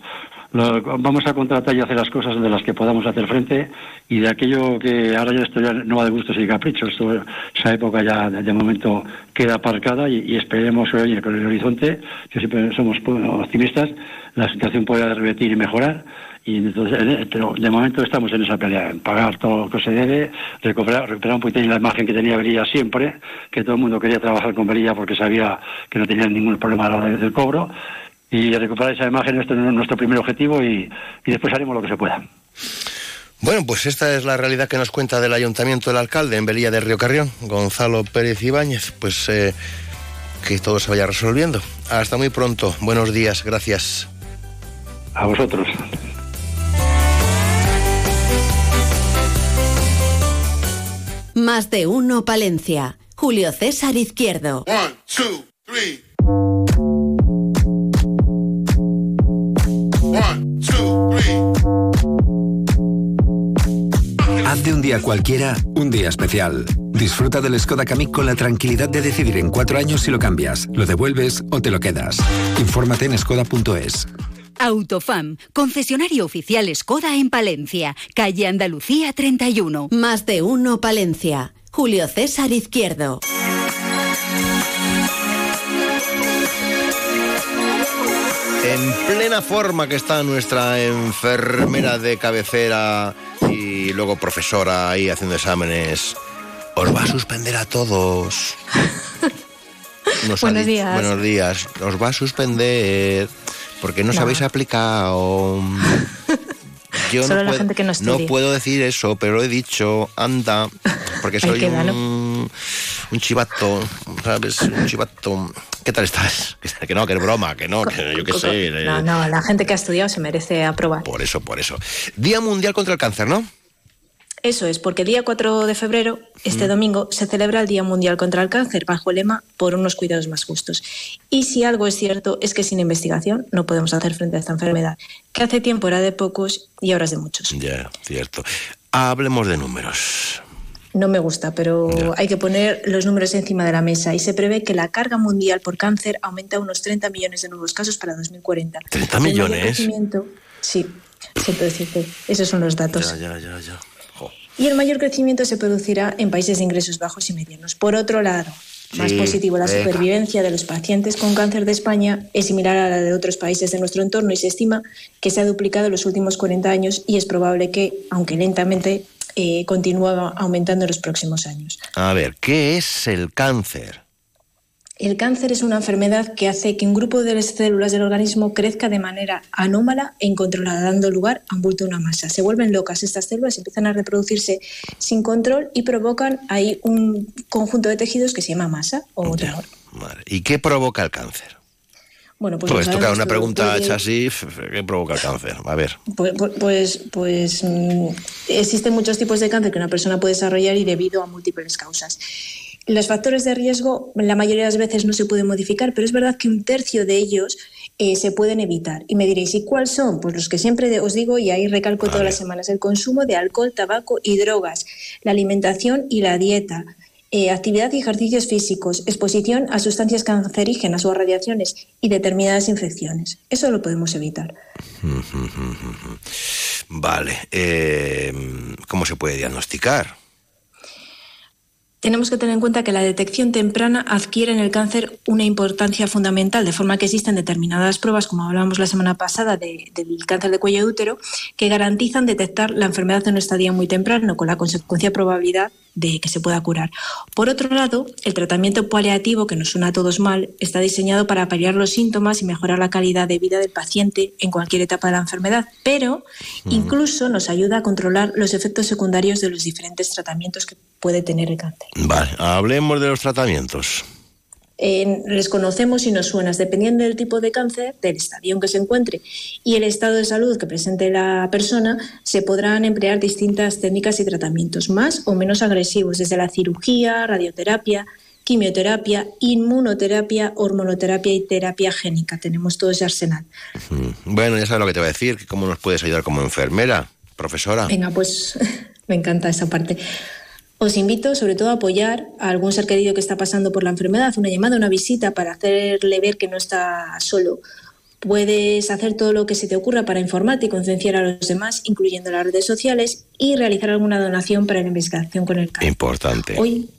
lo- vamos a contratar y hacer las cosas de las que podamos hacer frente y de aquello que ahora ya esto ya no va de gustos y caprichos. Esto- esa época ya de, momento queda aparcada y, y esperemos oye, con el horizonte, que siempre somos optimistas, la situación pueda revertir y mejorar. Y entonces, eh, pero de momento estamos en esa pelea, en pagar todo lo que se debe, recuperar, recuperar un poquito la imagen que tenía Berilla siempre, que todo el mundo quería trabajar con Berilla porque sabía que no tenían ningún problema a la hora del cobro. Y recuperar esa imagen este es nuestro primer objetivo y, y después haremos lo que se pueda. Bueno, pues esta es la realidad que nos cuenta del ayuntamiento del alcalde en Belilla de Río Carrión, Gonzalo Pérez Ibáñez. Pues eh, que todo se vaya resolviendo. Hasta muy pronto. Buenos días. Gracias. A vosotros. Más de uno Palencia. Julio César Izquierdo. Haz de un día cualquiera un día especial. Disfruta del Skoda Kamiq con la tranquilidad de decidir en cuatro años si lo cambias, lo devuelves o te lo quedas. Infórmate en skoda.es. Autofam, concesionario oficial Skoda en Palencia, calle Andalucía 31. Más de uno Palencia. Julio César Izquierdo. En plena forma que está nuestra enfermera de cabecera y luego profesora ahí haciendo exámenes. Os va a suspender a todos. Nos Buenos días. Buenos días. Os va a suspender porque no No. habéis aplicado. Yo Solo no, la puedo, gente que no no puedo decir eso, pero lo he dicho. Anda, porque soy un, un chivato, ¿sabes? Un chivato. ¿Qué tal estás? Que no, que es broma, que no, que yo qué sé. eh, No, no, la gente que ha estudiado se merece aprobar. Por eso, por eso. Día Mundial contra el Cáncer, ¿no? Eso es, porque el día 4 de febrero, este Mm. domingo, se celebra el Día Mundial contra el Cáncer bajo el lema por unos cuidados más justos. Y si algo es cierto es que sin investigación no podemos hacer frente a esta enfermedad, que hace tiempo era de pocos y ahora es de muchos. Ya, cierto. Hablemos de números. No me gusta, pero hay que poner los números encima de la mesa y se prevé que la carga mundial por cáncer aumenta a unos 30 millones de nuevos casos para 2040. ¿30 El mayor millones? Sí, siento decirte, esos son los datos. Ya, ya, ya, ya. Y el mayor crecimiento se producirá en países de ingresos bajos y medianos. Por otro lado, más Sí, positivo, la supervivencia de los pacientes con cáncer de España es similar a la de otros países de nuestro entorno y se estima que se ha duplicado en los últimos 40 años y es probable que, aunque lentamente, eh, continúe aumentando en los próximos años. A ver, ¿qué es el cáncer? El cáncer es una enfermedad que hace que un grupo de las células del organismo crezca de manera anómala e incontrolada, dando lugar a un bulto de una masa. Se vuelven locas estas células, empiezan a reproducirse sin control y provocan ahí un conjunto de tejidos que se llama masa o tumor. ¿Y qué provoca el cáncer? Bueno, pues, Pues, toca una pregunta puede- hecha así, ¿qué provoca el cáncer? A ver. Pues, pues, pues, mm, existen muchos tipos de cáncer que una persona puede desarrollar y debido a múltiples causas. Los factores de riesgo la mayoría de las veces no se pueden modificar, pero es verdad que un tercio de ellos eh, se pueden evitar. Y me diréis, ¿y cuáles son? Pues los que siempre os digo y ahí recalco todas las semanas, el consumo de alcohol, tabaco y drogas, la alimentación y la dieta. eh, actividad y ejercicios físicos, exposición a sustancias cancerígenas o a radiaciones y determinadas infecciones. Eso lo podemos evitar. Vale. eh, ¿Cómo se puede diagnosticar? Tenemos que tener en cuenta que la detección temprana adquiere en el cáncer una importancia fundamental, de forma que existen determinadas pruebas, como hablábamos la semana pasada de- del cáncer de cuello de útero, que garantizan detectar la enfermedad en un estadio muy temprano, con la consecuencia probabilidad de que se pueda curar. Por otro lado, el tratamiento paliativo, que nos suena a todos mal, está diseñado para paliar los síntomas y mejorar la calidad de vida del paciente en cualquier etapa de la enfermedad, pero incluso nos ayuda a controlar los efectos secundarios de los diferentes tratamientos que puede tener el cáncer. Vale, hablemos de los tratamientos. Eh, les conocemos y nos suenas, dependiendo del tipo de cáncer, del estadio en que se encuentre y el estado de salud que presente la persona, se podrán emplear distintas técnicas y tratamientos, más o menos agresivos, desde la cirugía, radioterapia, quimioterapia, inmunoterapia, hormonoterapia y terapia génica. Tenemos todo ese arsenal. Bueno, ya sabes lo que te voy a decir, ¿cómo nos puedes ayudar como enfermera, profesora? Venga, pues me encanta esa parte. Os invito sobre todo a apoyar a algún ser querido que está pasando por la enfermedad, una llamada, una visita para hacerle ver que no está solo. Puedes hacer todo lo que se te ocurra para informarte y concienciar a los demás, incluyendo las redes sociales, y realizar alguna donación para la investigación con el cáncer. Importante. Hoy,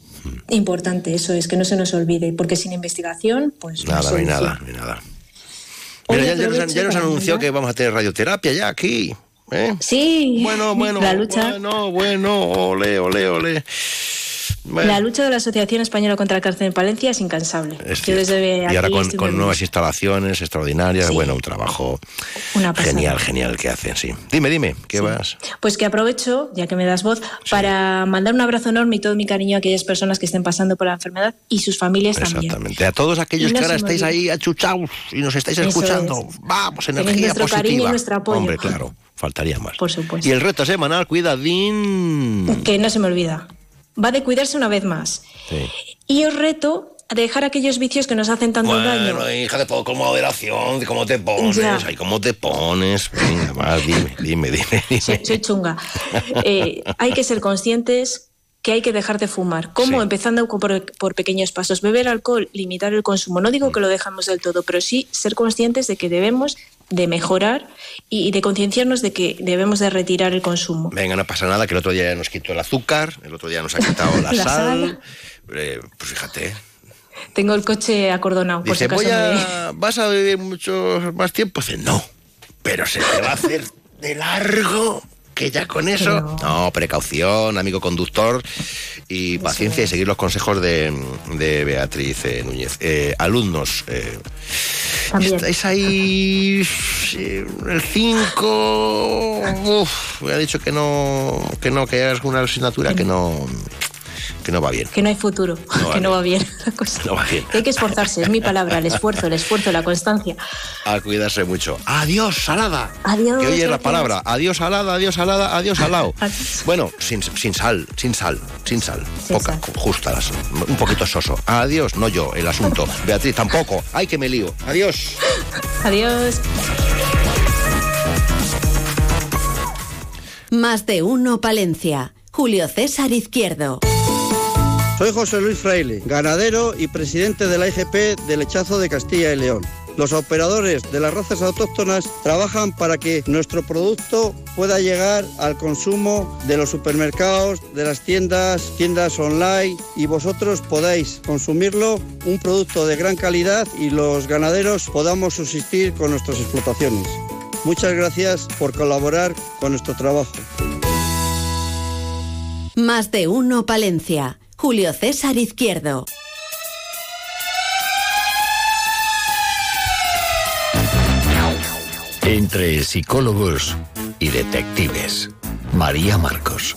importante, eso es, que no se nos olvide, porque sin investigación, pues Nada, no hay nada, no hay nada. Mira, ya, ya nos, ya nos anunció que vamos a tener radioterapia ya aquí. ¿Eh? Sí, Bueno, bueno, la lucha. bueno, bueno, ole, ole, ole. Bueno, La lucha de la Asociación Española contra el Cáncer en Palencia es incansable. es Yo desde y ahora con, con nuevas instalaciones extraordinarias, bueno, un trabajo Una genial, genial que hacen, sí. Dime, dime, ¿qué vas? Pues que aprovecho, ya que me das voz, para mandar un abrazo enorme y todo mi cariño a aquellas personas que estén pasando por la enfermedad y sus familias también. Exactamente. A todos aquellos no que ahora estáis ahí achuchados y nos estáis Eso escuchando. es. Vamos, energía nuestro positiva. cariño y nuestro apoyo. Hombre, claro, faltaría más. Por supuesto. Y el reto semanal, cuidadín. Que no se me olvida. Va de cuidarse una vez más. Sí. Y os reto a dejar aquellos vicios que nos hacen tanto daño. Bueno, hija de todo con moderación, ¿cómo te pones? Ya. Ay, ¿cómo te pones? Venga, va, dime, dime, dime, dime. Soy, soy chunga. Eh, hay que ser conscientes que hay que dejar de fumar. ¿Cómo? Empezando por, por pequeños pasos. Beber alcohol, limitar el consumo. No digo que lo dejamos del todo, pero sí ser conscientes de que debemos de mejorar y, de concienciarnos de que debemos de retirar el consumo. Venga, no pasa nada, que el otro día ya nos quitó el azúcar, el otro día nos ha quitado la, La sal. Eh, pues fíjate. Tengo el coche acordonado, por si Dice, acaso voy me- a, ¿vas a vivir mucho más tiempo? Dice, no, pero se te va a hacer de largo. Que ya con eso. No, precaución, amigo conductor, y paciencia y seguir los consejos de, de Beatriz eh, Núñez. Eh, alumnos, eh, estáis ahí. sí, El 5. Uf, me ha dicho que no, que no, que es una asignatura que no. Que no va bien. Que no hay futuro, que no va bien. No va bien. Que hay que esforzarse, es mi palabra, el esfuerzo, el esfuerzo, la constancia. A cuidarse mucho. Adiós, salada. Adiós. Que oye la gracias. palabra. Adiós, salada, adiós, salada, adiós, salado. Bueno, sin, sin sal, sin sal, sin sal. Poca, justa, la sal. un poquito soso. Adiós, no yo, el asunto. Beatriz, tampoco. Ay, que me lío. Adiós. Adiós. Más de uno Palencia. Julio César Izquierdo. Soy José Luis Fraile, ganadero y presidente de la IGP del Lechazo de Castilla y León. Los operadores de las razas autóctonas trabajan para que nuestro producto pueda llegar al consumo de los supermercados, de las tiendas, tiendas online y vosotros podáis consumirlo, un producto de gran calidad y los ganaderos podamos subsistir con nuestras explotaciones. Muchas gracias por colaborar con nuestro trabajo. Más de uno Palencia. Julio César Izquierdo. Entre psicólogos y detectives. María Marcos.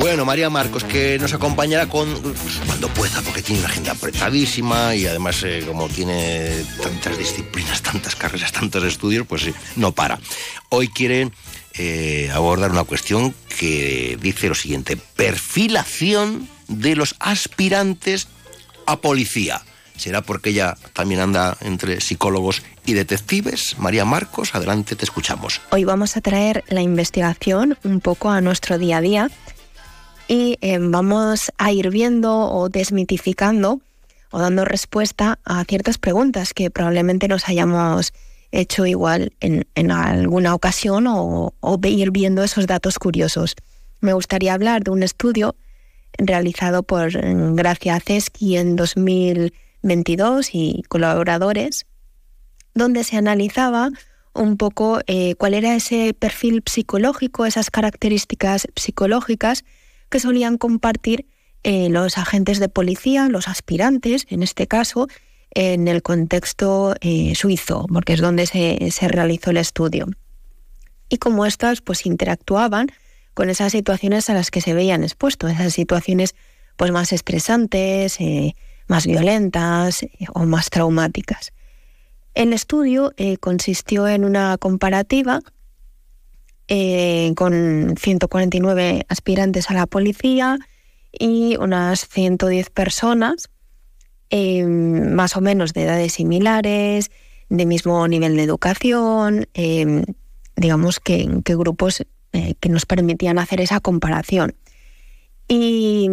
Bueno, María Marcos, que nos acompañará con pues, cuando pueda, porque tiene una agenda apretadísima y además, eh, como tiene tantas disciplinas, tantas carreras, tantos estudios, pues no para. Hoy quiere eh, abordar una cuestión que dice lo siguiente: perfilación de los aspirantes a policía. ¿Será porque ella también anda entre psicólogos y detectives? María Marcos, adelante, te escuchamos. Hoy vamos a traer la investigación un poco a nuestro día a día y eh, vamos a ir viendo o desmitificando o dando respuesta a ciertas preguntas que probablemente nos hayamos hecho igual en, alguna ocasión o, ir viendo esos datos curiosos. Me gustaría hablar de un estudio realizado por Gracia Ceski en 2022 y colaboradores, donde se analizaba un poco eh, cuál era ese perfil psicológico, esas características psicológicas que solían compartir eh, los agentes de policía, los aspirantes, en este caso, en el contexto eh, suizo, porque es donde se, se, realizó el estudio. Y cómo estas pues interactuaban con esas situaciones a las que se veían expuestos, esas situaciones pues más estresantes, eh, más violentas o más traumáticas. El estudio consistió en una comparativa eh, con 149 aspirantes a la policía y unas 110 personas, eh, más o menos de edades similares, de mismo nivel de educación, eh, digamos que, que grupos que nos permitían hacer esa comparación. Y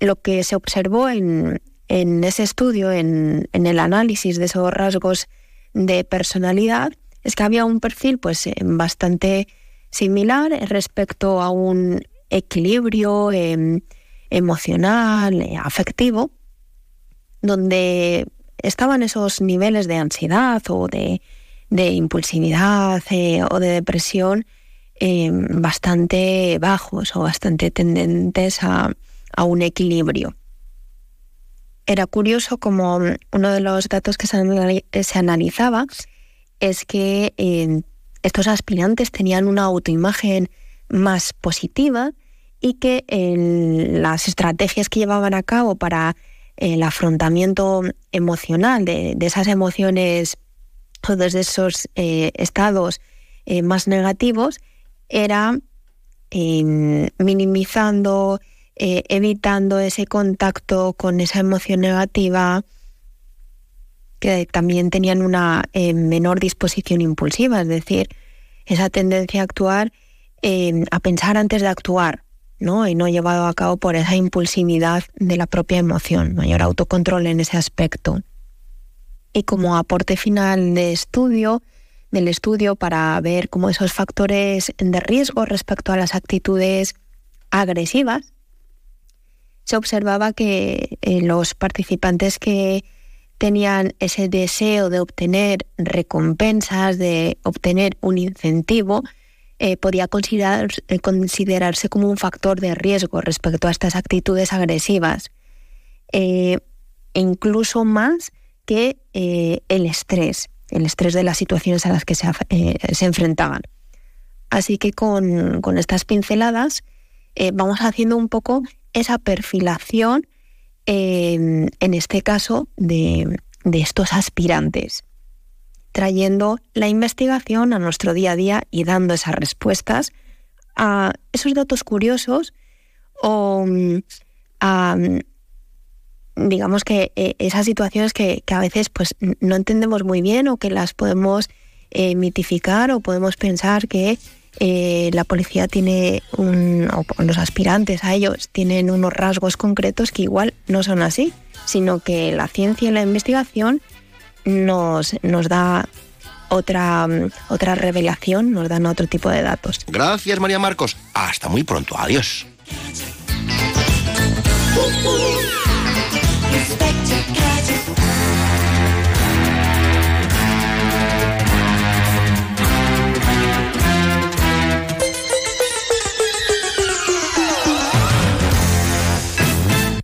lo que se observó en, ese estudio, en, en el análisis de esos rasgos de personalidad, es que había un perfil pues bastante similar respecto a un equilibrio eh, emocional, eh, afectivo, donde estaban esos niveles de ansiedad o de, de impulsividad eh, o de depresión bastante bajos o bastante tendentes a, a un equilibrio. Era curioso como uno de los datos que se, analizaba es que estos aspirantes tenían una autoimagen más positiva y que las estrategias que llevaban a cabo para el afrontamiento emocional de, esas emociones o desde esos eh, estados eh, más negativos era minimizando, evitando ese contacto con esa emoción negativa, que también tenían una eh, menor disposición impulsiva, es decir, esa tendencia a actuar, eh, a pensar antes de actuar, ¿no? Y no llevado a cabo por esa impulsividad de la propia emoción, mayor autocontrol en ese aspecto. Y como aporte final estudio, del estudio para ver cómo esos factores de riesgo respecto a las actitudes agresivas, se observaba que eh, los participantes que tenían ese deseo de obtener recompensas, de obtener un incentivo, eh, podía eh, considerarse como un factor de riesgo respecto a estas actitudes agresivas, eh, incluso más que el estrés, el estrés de las situaciones a las que se, se enfrentaban. Así que con, con estas pinceladas vamos haciendo un poco esa perfilación, en este caso, de, de estos aspirantes, trayendo la investigación a nuestro día a día y dando esas respuestas a esos datos curiosos o mm, a mm, digamos que eh, esas situaciones que, a veces pues no entendemos muy bien o que las podemos eh, mitificar o podemos pensar que eh, la policía tiene un, o los aspirantes a ellos tienen unos rasgos concretos que igual no son así, sino que la ciencia y la investigación nos, nos da otra, otra revelación, nos dan otro tipo de datos. Gracias María Marcos. Hasta muy pronto. Adiós.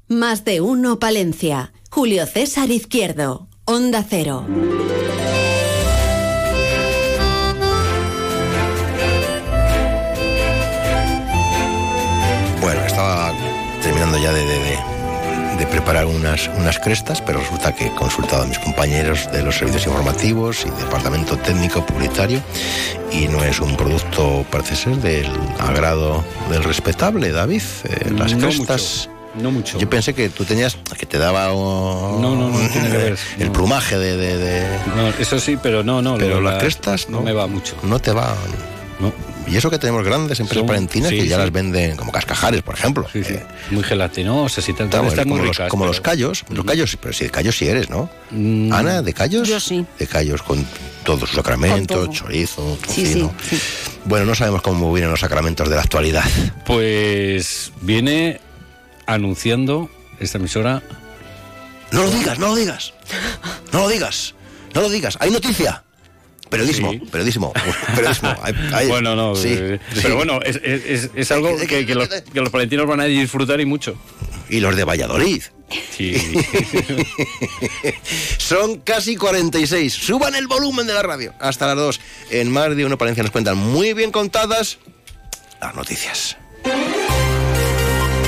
Más de uno Palencia. Julio César Izquierdo. Onda Cero. Bueno, estaba terminando ya de, de, preparar unas, unas crestas, pero resulta que he consultado a mis compañeros de los servicios informativos y departamento técnico publicitario y no es un producto, parece ser, del agrado del respetable, David. Eh, las crestas... No mucho. Yo pensé que tú tenías, que te daba no, no, no, tiene que ver. el plumaje de, de, No, eso sí, pero no, no. Pero las crestas no, me va mucho. No te va. No. Y eso que tenemos grandes empresas palentinas que ya las venden como cascajares, por ejemplo. Sí, sí. muy gelatinosas y tal. como, los, como los, callos. Los callos, pero si de callos sí eres, ¿no? Mm. Ana, ¿de callos? Yo sí. De callos con todos sus sacramentos, chorizo, tocino. Bueno, no sabemos cómo vienen los sacramentos de la actualidad. Pues viene anunciando esta emisora. No lo digas, no lo digas. No lo digas. No lo digas. Hay noticia. Periodismo, periodismo, periodismo. bueno, no, eh, pero bueno, es, es, es algo que, que, los, que, los, palentinos van a disfrutar y mucho. Y los de Valladolid. Sí. Son casi 46. Suban el volumen de la radio. Hasta las 2. En más de una Palencia nos cuentan muy bien contadas las noticias.